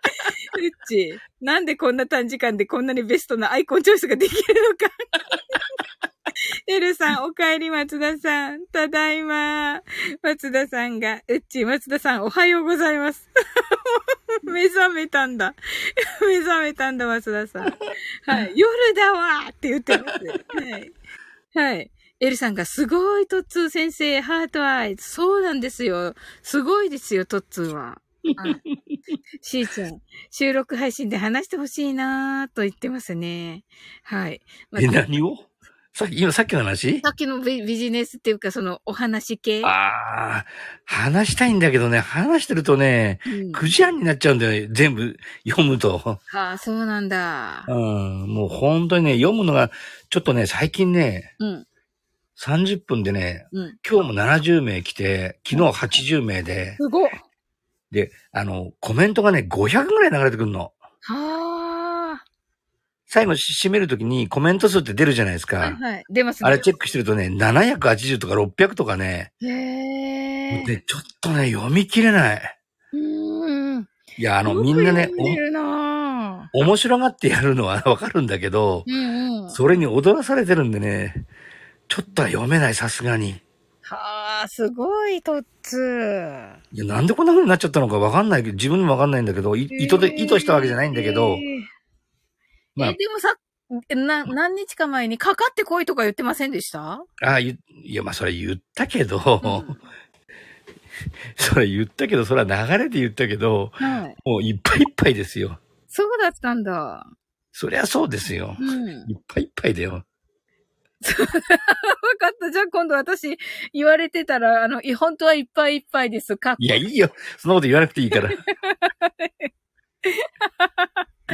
うっち、なんでこんな短時間でこんなにベストなアイコンチョイスができるのか。エルさん、お帰り松田さん。ただいま。松田さんが、うっち、松田さん、おはようございます。目覚めたんだ。目覚めたんだ、松田さん。はい。夜だわって言ってます。はい。はい。エルさんが、すごい、トッツー先生、ハートアイズ。そうなんですよ。すごいですよ、トッツーは。はい。しーちゃん、収録配信で話してほしいなーと言ってますね。はい。まあえ、何を？さっき、今さっきの話？さっきのビビジネスっていうか、その、お話系？ああ、話したいんだけどね、話してるとね、うん、9時半になっちゃうんだよ、全部読むと。はあ、そうなんだう。ん、もう本当にね、読むのが、ちょっとね、最近ね、うん。30分でね、うん。今日も70名来て、昨日80名で、すごっ。で、あの、コメントがね、500ぐらい流れてくるの。は最後し締めるときにコメント数って出るじゃないですあ。はいか。はい。出ますね。あれチェックしてるとね、780とか600とかね、へえ。で、ちょっとね、読み切れない。うーん。いや、あの、みんなねお面白がってやるのはわかるんだけど、ぁうんうん。それに踊らされてるんでね、ちょっとは読めない、さすがに。はあ、すごい、トッツー。いや、なんでこんな風になっちゃったのかわかんないけど、自分でもわかんないんだけど、い意図で、意図したわけじゃないんだけど、えーまあえ、でもさ、な、何日か前にかかってこいとか言ってませんでした？ああ、いいや、まあ、それ言ったけど、うん それ言ったけど、それは流れで言ったけど、はい。もういっぱいいっぱいですよ。そうだったんだ。そりゃそうですよ。うん。いっぱいいっぱいだよ。わかった。じゃあ今度私言われてたら、あの、い本当はいっぱいいっぱいです。か？いや、いいよ。そんなこと言わなくていいから。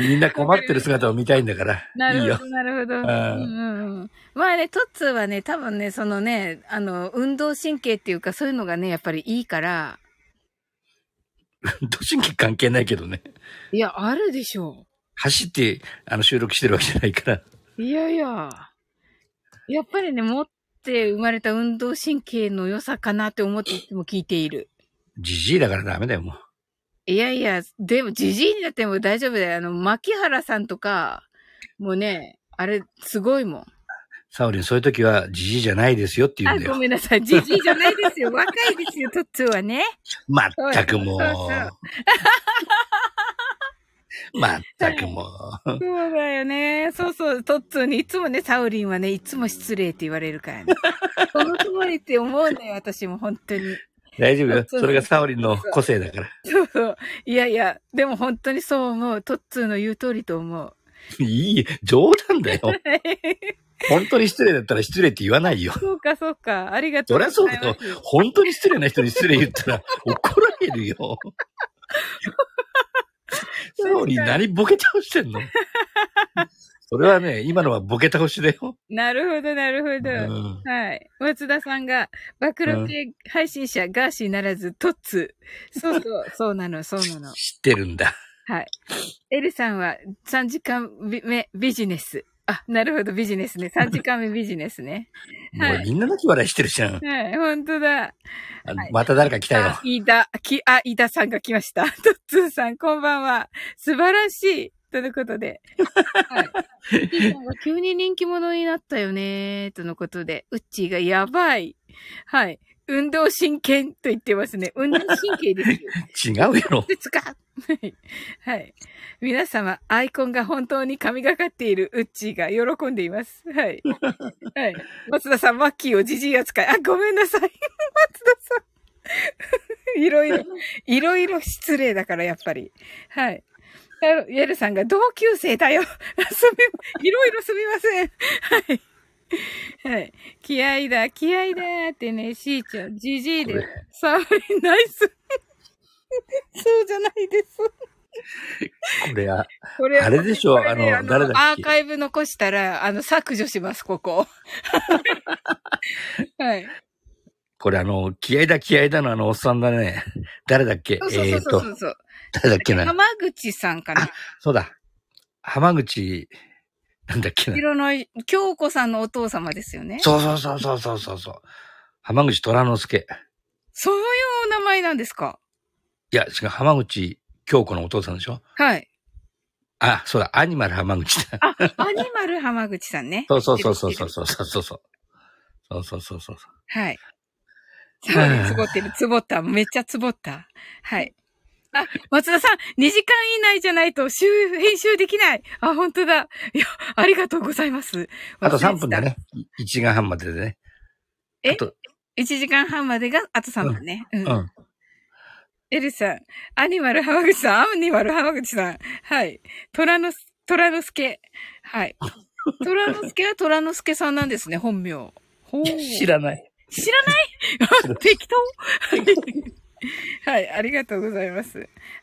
みんな困ってる姿を見たいんだから。なるほど、なるほど。うんうんうん。まあね、トッツーはね、多分ね、そのね、あの、運動神経っていうか、そういうのがね、やっぱりいいから、都心機関係ないけどね。いや、あるでしょ走って、あの、収録してるわけじゃないから。う。いやいや。やっぱりね、持って生まれた運動神経の良さかなって思っていつも聞いている。じじいだからダメだよ、もう。いやいや、でも、じじいになっても大丈夫だよ。あの、牧原さんとか、もうね、あれ、すごいもん。サオリン、そういう時は、じじいじゃないですよって言あ、うんだよ。ごめんなさい。じじいじゃないですよ。若いですよ、トッツーはね。まったくもう。まったくもう。そうだよね。そうそう、トッツーにいつもね、サウリンはね、いつも失礼って言われるからね。その通りって思うんだよ、私も本当に。大丈夫よ。それがサオリンの個性だから。そうそう。いやいや、でも本当にそう思う。トッツーの言う通りと思う。いい、冗談だよ。本当に失礼だったら失礼って言わないよ。そうか、そうか。ありがとそうりゃそうだよございます。。本当に失礼な人に失礼言ったら怒られるよ。サオリン何ボケ倒してんの？それはね、今のはボケ倒しだよ。なるほど、なるほど。うんはい。松田さんが、暴露系配信者、ガーシーならず、トッツー。そうそう、そうなの、そうなの。知ってるんだ。はい。エルさんは3時間目ビジネス。あ、なるほど、ビジネスね。3時間目ビジネスね。もはいうみんな泣き笑いしてるじゃん。はい、本当だ。あまた誰か来たよあ。、飯田、き、あ、飯田さんが来ました。トッツーさん、こんばんは。素晴らしい。ということで。はい。ウッチーさんが急に人気者になったよね。とのことで。ウッチーがやばい。はい。運動神経と言ってますね。運動神経ですよ。違うよ。ですかはいはい。皆様、アイコンが本当に神がかっているウッチーが喜んでいます。はい。はい。松田さん、マッキーをじじい扱い。あ、ごめんなさい。松田さん。いろいろ、いろいろ失礼だから、やっぱり。はい。あのイエルさんが同級生だよ。すみ、いろいろすみません。はい。はい。気合だ、気合だってね、しーちゃん、じじいで、サーリンナイス。そうじゃないです。これは、これあれでしょこれねあの誰だっけ？アーカイブ残したら、あの、削除します、ここ。はい。これあの、気合だ気合だのあのおっさんだね。誰だっけ？そうそうえっ、とそうそう、そう。誰だっけな？浜口さんかな。そうだ。浜口、なんだっけな？色の、京子さんのお父様ですよね。そうそうそうそうそうそうそう。浜口虎之助。そういうお名前なんですか？いや、違う、浜口京子のお父さんでしょ？はい。あ、そうだ、アニマル浜口だ。あ、アニマル浜口さんね。そうそうそうそうそうそうそうそう。そうそうそうそう。はい。そうね、つぼってる、つぼった。めっちゃつぼった。はい。あ、松田さん、2時間以内じゃないと、週、編集できない。あ、本当だ。いや、ありがとうございます。あと忘れてた3分だ。ね。1時間半まででね。え？あと、1時間半までが、あと3分ね。うん。うん。エルさん、アニマル浜口さん、アニマル浜口さん。はい。虎の、虎之助。はい。虎之助は虎之助さんなんですね、本名。ほう。知らない。知らない？適当？はい、ありがとうございます。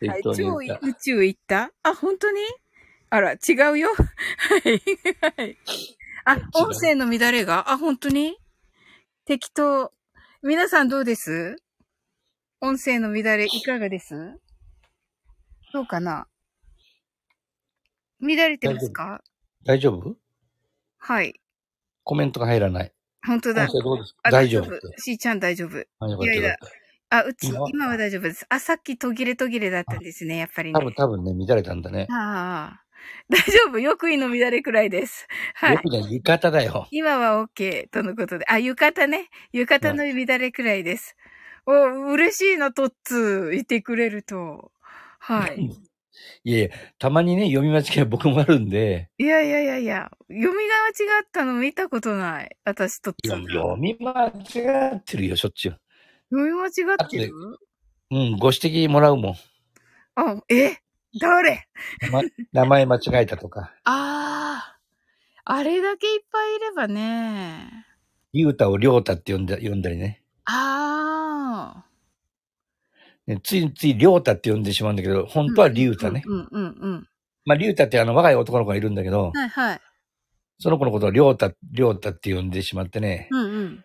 はい、超宇宙行った？あ、本当に？あら、違うよ。はい。はい。あ、音声の乱れが？あ、本当に？適当。皆さんどうです？音声の乱れいかがです？どうかな？乱れてますか？大丈夫はい。コメントが入らない。本当だ大丈夫。しーちゃん大丈夫。いやいやあ、うち、今今は大丈夫です。あ、さっき途切れ途切れだったんですね、やっぱりた。ね多。分、多分ね、乱れたんだね。ああ。大丈夫？よくいの乱れくらいです。はい。よくね、浴衣だよ。今は OK とのことで。あ、浴衣ね。浴衣の乱れくらいです。お、嬉しいな、トッツー。言ってくれると。はい。いやいや、たまにね、読み間違い僕もあるんで、いやいやいやいや、読みが違ったの見たことない。私、トッツー。読み間違ってるよ、しょっちゅう。読み間違ってる？うん、ご指摘もらうもん。あ、え？誰？ま名前間違えたとか。ああ。あれだけいっぱいいればね。リュウタをリョウタって呼んだ、呼んだりね。ああ。ねついついリョウタって呼んでしまうんだけど、本当はリュウタね。うんうんうん。まあ、リュウタってあの若い男の子がいるんだけど、はいはい。その子のことをリョウタ、リョウタって呼んでしまってね、うんうん。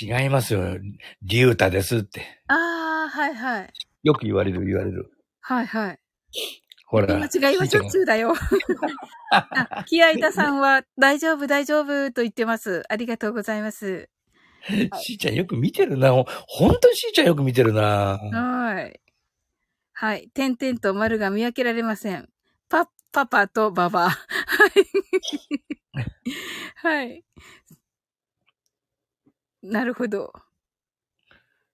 違いますよ。リュウタですって。ああ、はいはい。よく言われる言われる。はいはい。ほら。間違いはしょっちゅうだよ。あ、キアイタさんは大丈夫大丈夫と言ってます。ありがとうございます。しーちゃんよく見てるな。ほ本当にしーちゃんよく見てるな。はい。はい。点々と丸が見分けられません。パ、パパとババ。はい。はい。なるほど。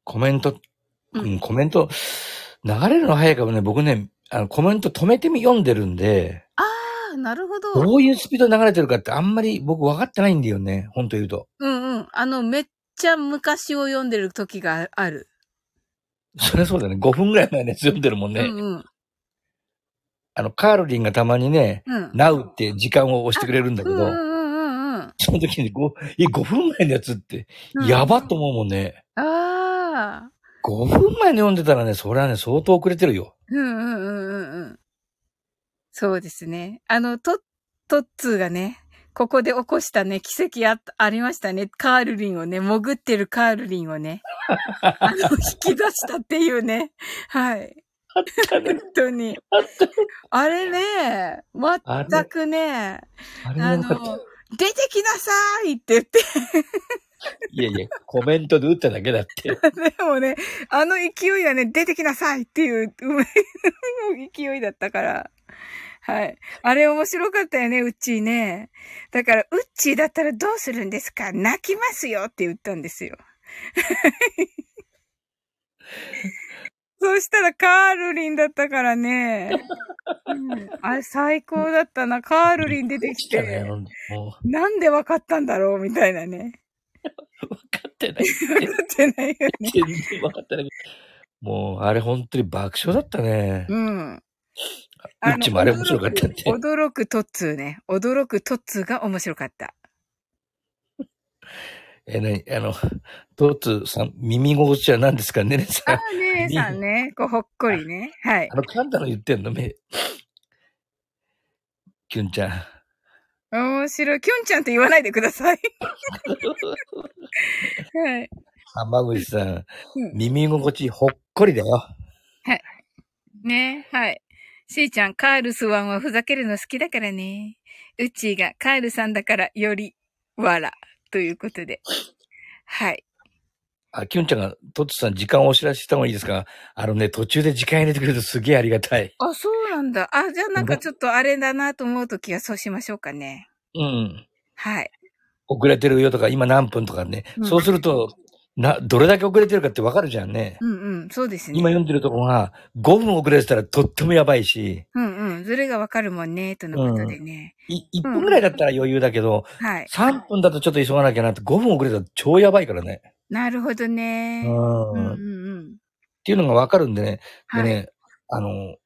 コメント、ううんん、コメント、流れるの早いかもね、僕ね、あの、コメント止めてみ、読んでるんで、ああ、なるほど。どういうスピードで流れてるかってあんまり僕分かってないんだよね。本当言うと。うんうん。あの、めっちゃ昔を読んでる時がある。それそうだね。5分ぐらい前のやつ読んでるもんね。うんうん。あの、カールリンがたまにね、うん。Now って時間を押してくれるんだけど、うんうんうんうん。その時に5、え、5分前のやつって、うんやばっと思うもんね。ああ。5分前の読んでたらね、それはね、相当遅れてるよ。うんうんうんうんうん。そうですね。あの、トッ、トッツーがね、ここで起こしたね、奇跡あ、ありましたね。カールリンをね、潜ってるカールリンをね、あの、引き出したっていうね。はい。あったね。本当に。あった。あれね、全くね、あれあの、出てきなさいって言って、いやいや、コメントで打っただけだって。でもね、あの勢いがね、出てきなさいっていう、うまい勢いだったから。はい。あれ面白かったよね、ウッチーね。だから、ウッチーだったらどうするんですか？泣きますよって言ったんですよ。そうしたらカールリンだったからね。うん、あれ最高だったな。カールリン出てき。て、なんでわかったんだろうみたいなね。分かってない。わかってないよね。全然分かってない。もう、あれ本当に爆笑だったね。うん。うっちもあれ面白かったって。驚くトッツーね。驚くトッツーが面白かった。え、なに、あの、トーツさん、耳心地は何ですかねねさん。あ、姉さんね。こう、ほっこりね。はいあ。の、カンタの言ってんのめ、キュンちゃん。面白い。キュンちゃんって言わないでください。はい。浜口さん、うん耳心地ほっこりだよ。ねはい。しーちゃん、カールスワンはふざけるの好きだからね。うっちーがカールさんだからより、わら。ということで。はい。あ、キュンちゃんが、トッツさん時間をお知らせした方がいいですか？あのね、途中で時間入れてくれるとすげえありがたい。あ、そうなんだ。あ、じゃあなんかちょっとあれだなと思うときはそうしましょうかね。うん。はい。遅れてるよとか、今何分とかね。うんそうすると、な、どれだけ遅れてるかってわかるじゃんね。うんうん。そうですね。今読んでるとこが5分遅れてたらとってもやばいし、うんうん。ずれがわかるもんね、とのことでね。い1分ぐらいだったら余裕だけど、はい。3分だとちょっと急がなきゃなって5分遅れたら超やばいからね。なるほどね。うん。うんうんっうん。ていうのがわかるんでね。はい。でね、あの、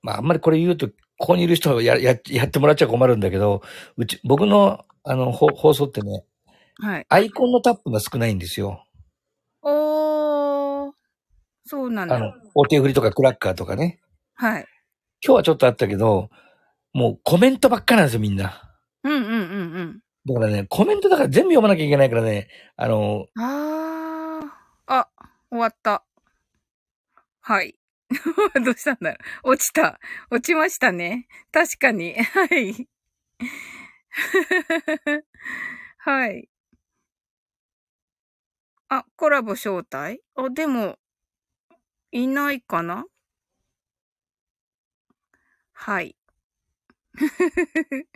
まあ、あんまりこれ言うと、ここにいる人はや、や、やってもらっちゃ困るんだけど、うち、僕の、あの、ほ放送ってね、はい。アイコンのタップが少ないんですよ。そうなんあのだ。、お手振りとかクラッカーとかね。はい。今日はちょっとあったけど、もうコメントばっかなんですよ、みんな。うんうんうんうん。だからね、コメントだから全部読まなきゃいけないからね、あの、あー。あ、終わった。はい。どうしたんだろう。落ちた。落ちましたね。確かに。はい。はい。あ、コラボ招待？あ、でも、いないかな？はい。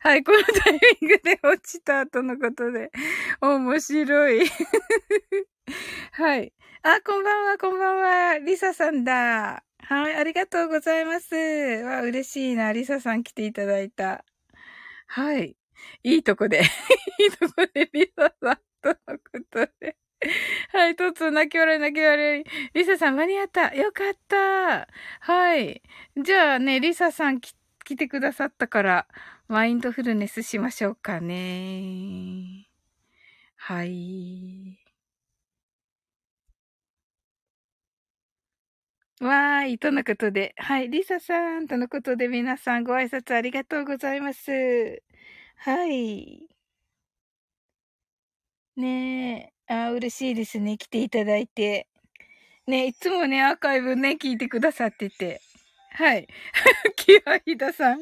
はい、このタイミングで落ちた後のことで、面白い。はい。あ、こんばんは、こんばんは。リサさんだ。はい、ありがとうございます。わ、嬉しいな。リサさん来ていただいた。はい。いいとこで、いいとこでリサさんとのことで。はい、とつ、泣き笑い泣き笑い。リサさん間に合った。よかった。はい。じゃあね、リサさん来来てくださったから、マインドフルネスしましょうかね。はい。わーい、とのことで。はい、リサさん、とのことで皆さんご挨拶ありがとうございます。はい。ねえ、あー嬉しいですね。来ていただいて。ねいつもね、アーカイブね、聞いてくださってて。はい。キアヒダさん、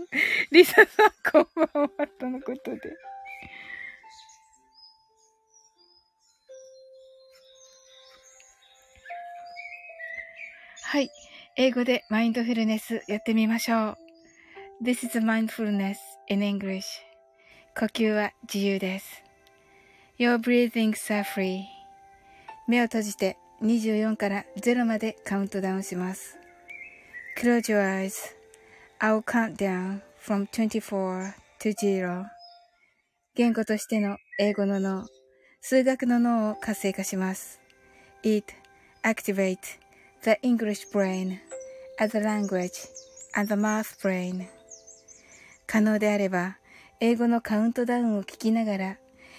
リサさん、こんばんは、とのことで。はい。英語でマインドフルネスやってみましょう。This is mindfulness in English. 呼吸は自由です。Your breathings are free. 目を閉じて24から0までカウントダウンします。Close your eyes. I'll count down from 24 to 0. 言語としての英語の脳、数学の脳を活性化します。It activates the English brain as a language and the math brain. 可能であれば、英語のカウントダウンを聞きながら、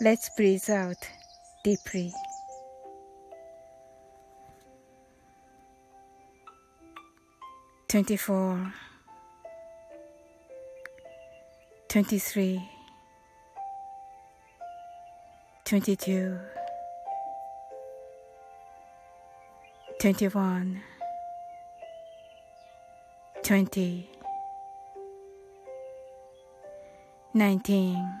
Let's breathe out deeply. Twenty four, twenty three, twenty two, twenty one, twenty, nineteen.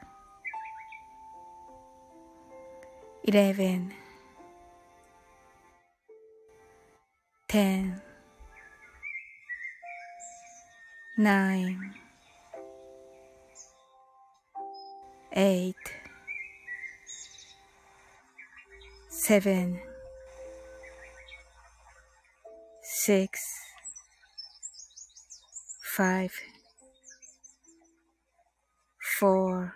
eleven, ten, nine, eight, seven, six, five, four,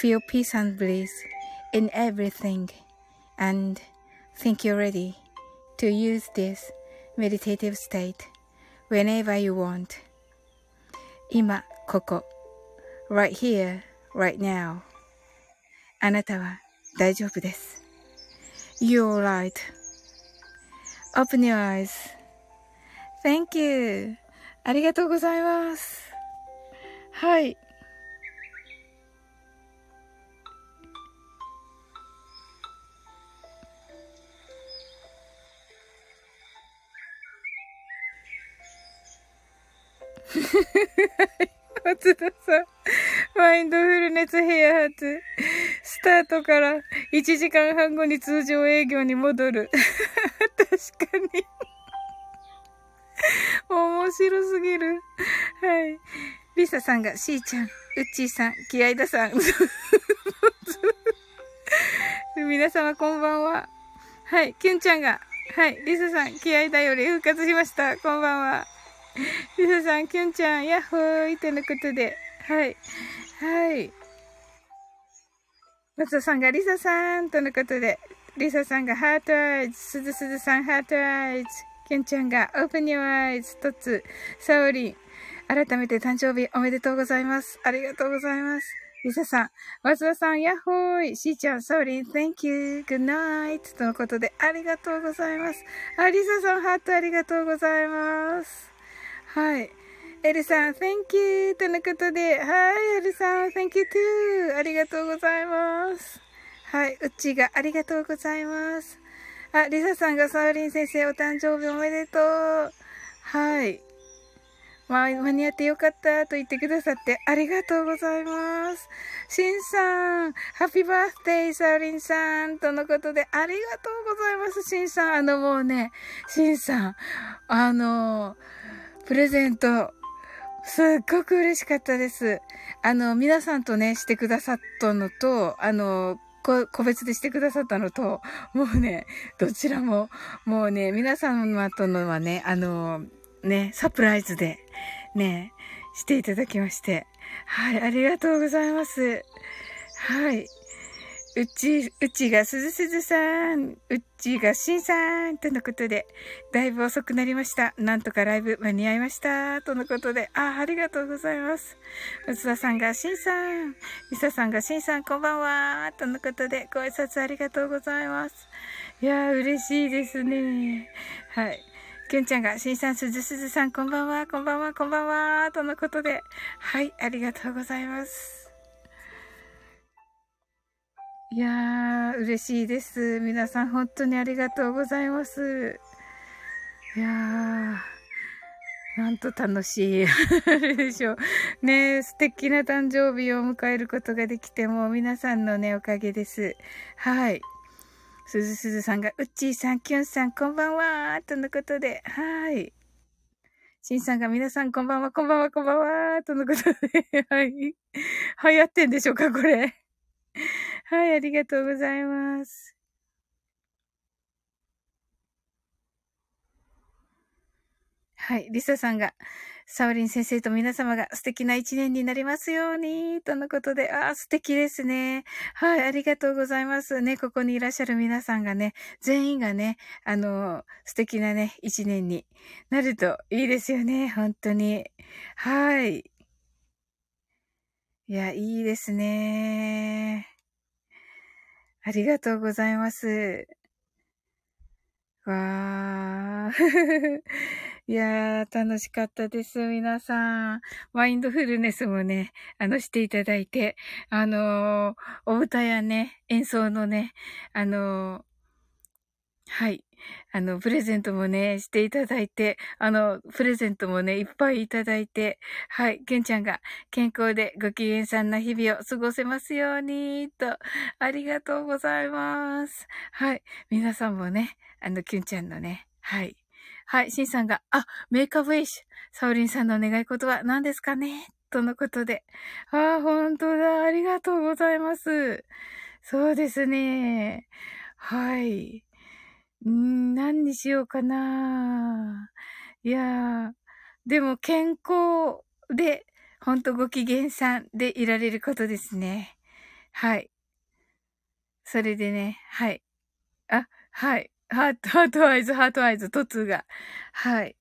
Feel peace and bliss in everything and think you're ready to use this meditative state whenever you want. 今、ここ。right here, right now. あなたは大丈夫です。You're right. Open your eyes. Thank you. ありがとうございます。はい。 松田さん。マインドフルネスヘア発。スタートから1時間半後に通常営業に戻る。確かに。面白すぎる。はい。リサさんが、しーちゃん、うっちーさん、気合ださん。皆様こんばんは。はい。キュンちゃんが、はい。リサさん、気合だより復活しました。こんばんは。リサさん、キュンちゃん、ヤッホーイとのことで、はい。はい。松田さんが、リサさんとのことで、リサさんが、 heart eyes、すずすずさん、 heart eyes、キュンちゃんが、 open your eyes、トッツ、サオリ、改めて誕生日おめでとうございます。ありがとうございます。リサさん、松田さん、ヤッホーイ、しーちゃん、サオリン、Thank you, good night とのことで、ありがとうございます。あ、リサさん、ハートありがとうございます。はい。エルさん、Thank you とのことで、はい、エルさん、Thank you too ありがとうございます。はい、うちがありがとうございます。あ、リサさんがサオリン先生お誕生日おめでとう。はい。まあ、間に合ってよかったと言ってくださってありがとうございます。シンさん、ハッピーバースデー、サオリンさんとのことでありがとうございます。シンさん、あのもうね、シンさん、あの、プレゼント、すっごく嬉しかったです。あの、皆さんとね、してくださったのと、あの、こ個別でしてくださったのと、もうね、どちらも、もうね、皆様とのはね、あの、ね、サプライズで、ね、していただきまして。はい、ありがとうございます。はい。うち、うちがすずすずさん、うちがしんさん、とのことで、だいぶ遅くなりました。なんとかライブ間に合いました。とのことで、あ、ありがとうございます。松田さんがしんさん、りささんがしんさん、こんばんは。とのことで、ご挨拶ありがとうございます。いやー、嬉しいですね。はい。きゅんちゃんが、しんさん、すずすずさん、こんばんは、こんばんは、こんばんは。とのことで、はい、ありがとうございます。いやー、嬉しいです。皆さん本当にありがとうございます。いやー、なんと楽しい。あれでしょう。ねえ素敵な誕生日を迎えることができても、皆さんのね、おかげです。はい。すずすずさんが、うっちーさん、きゅんさん、こんばんはとのことで、はい。しんさんが、皆さん、こんばんは、こんばんは、こんばんはとのことで、はい。流行ってんでしょうか、これ。はい、ありがとうございます。はい、リサさんが、サオリン先生と皆様が素敵な一年になりますように、とのことで、ああ、素敵ですね。はい、ありがとうございます。ね、ここにいらっしゃる皆さんがね、全員がね、あの、素敵なね、一年になるといいですよね、本当に。はい。いや、いいですね。ありがとうございます。わー。いやー、楽しかったです、皆さん。マインドフルネスもね、あの、していただいて、あのーお歌やね、演奏のね、あのーはい。あの、プレゼントもね、していただいて、あの、プレゼントもね、いっぱいいただいて、はい。けんちゃんが健康でご機嫌さんな日々を過ごせますように、と、ありがとうございます。はい。皆さんもね、あの、きゅんちゃんのね、はい。はい。しんさんが、あ、メイクアップウェイシュ。サオリンさんの願い事は何ですかねとのことで。ああ、本当だ。ありがとうございます。そうですね。はい。うん、何にしようかな。いやー、でも健康で、ほんとご機嫌さんでいられることですね。はい。それでね、はい。あ、はい。ハート、 heart eyes、heart eyes、トツが。はい。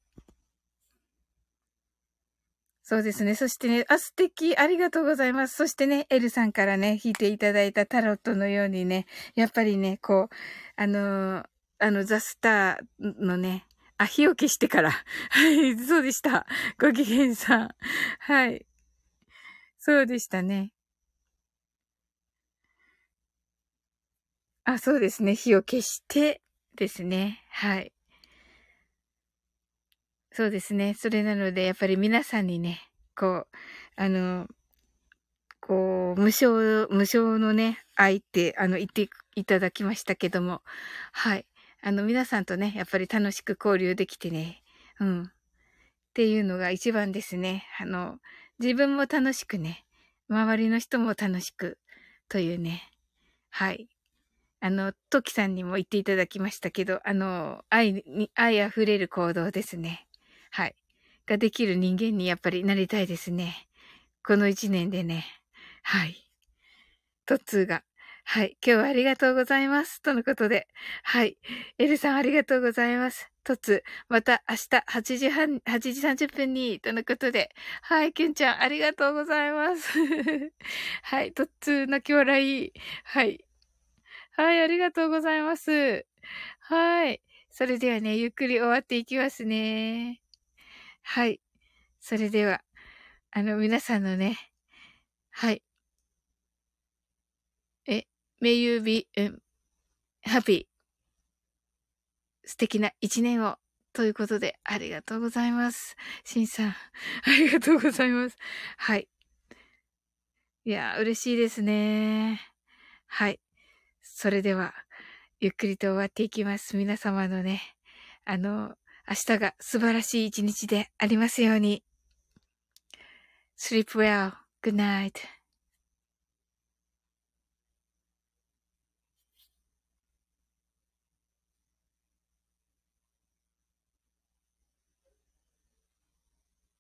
そうですね。そしてね、あ、素敵。ありがとうございます。そしてね、エルさんからね、弾いていただいたタロットのようにね、やっぱりね、こう、あのーあの、ザ・スターのね、あ、火を消してから。はい、そうでした。ご機嫌さん。はい。そうでしたね。あ、そうですね。火を消してですね。はい。そうですね。それなので、やっぱり皆さんにね、こう、あの、こう、無償、無償のね、愛って、あの、言っていただきましたけども、はい。あの、皆さんとね、やっぱり楽しく交流できてね、うん。っていうのが一番ですね。あの、自分も楽しくね、周りの人も楽しく、というね、はい。あの、トキさんにも言っていただきましたけど、あの、愛に、愛溢れる行動ですね。はい。ができる人間にやっぱりなりたいですね。この一年でね。はい。トッツーが、はい。今日はありがとうございます。とのことで。はい。エルさんありがとうございます。トツ、また明日8時半、8時30分に、とのことで。はい。キュンちゃんありがとうございます。はい。トッツー泣き笑い。はい。はい。ありがとうございます。はい。それではね、ゆっくり終わっていきますね。はい。それでは、あの、皆さんのね、はい。May you be, um, happy. 素敵な一年を。ということで、ありがとうございます。しんさん、ありがとうございます。はい。いや、嬉しいですね。はい。それでは、ゆっくりと終わっていきます。皆様のね、あの、明日が素晴らしい一日でありますように。sleep well. Good night.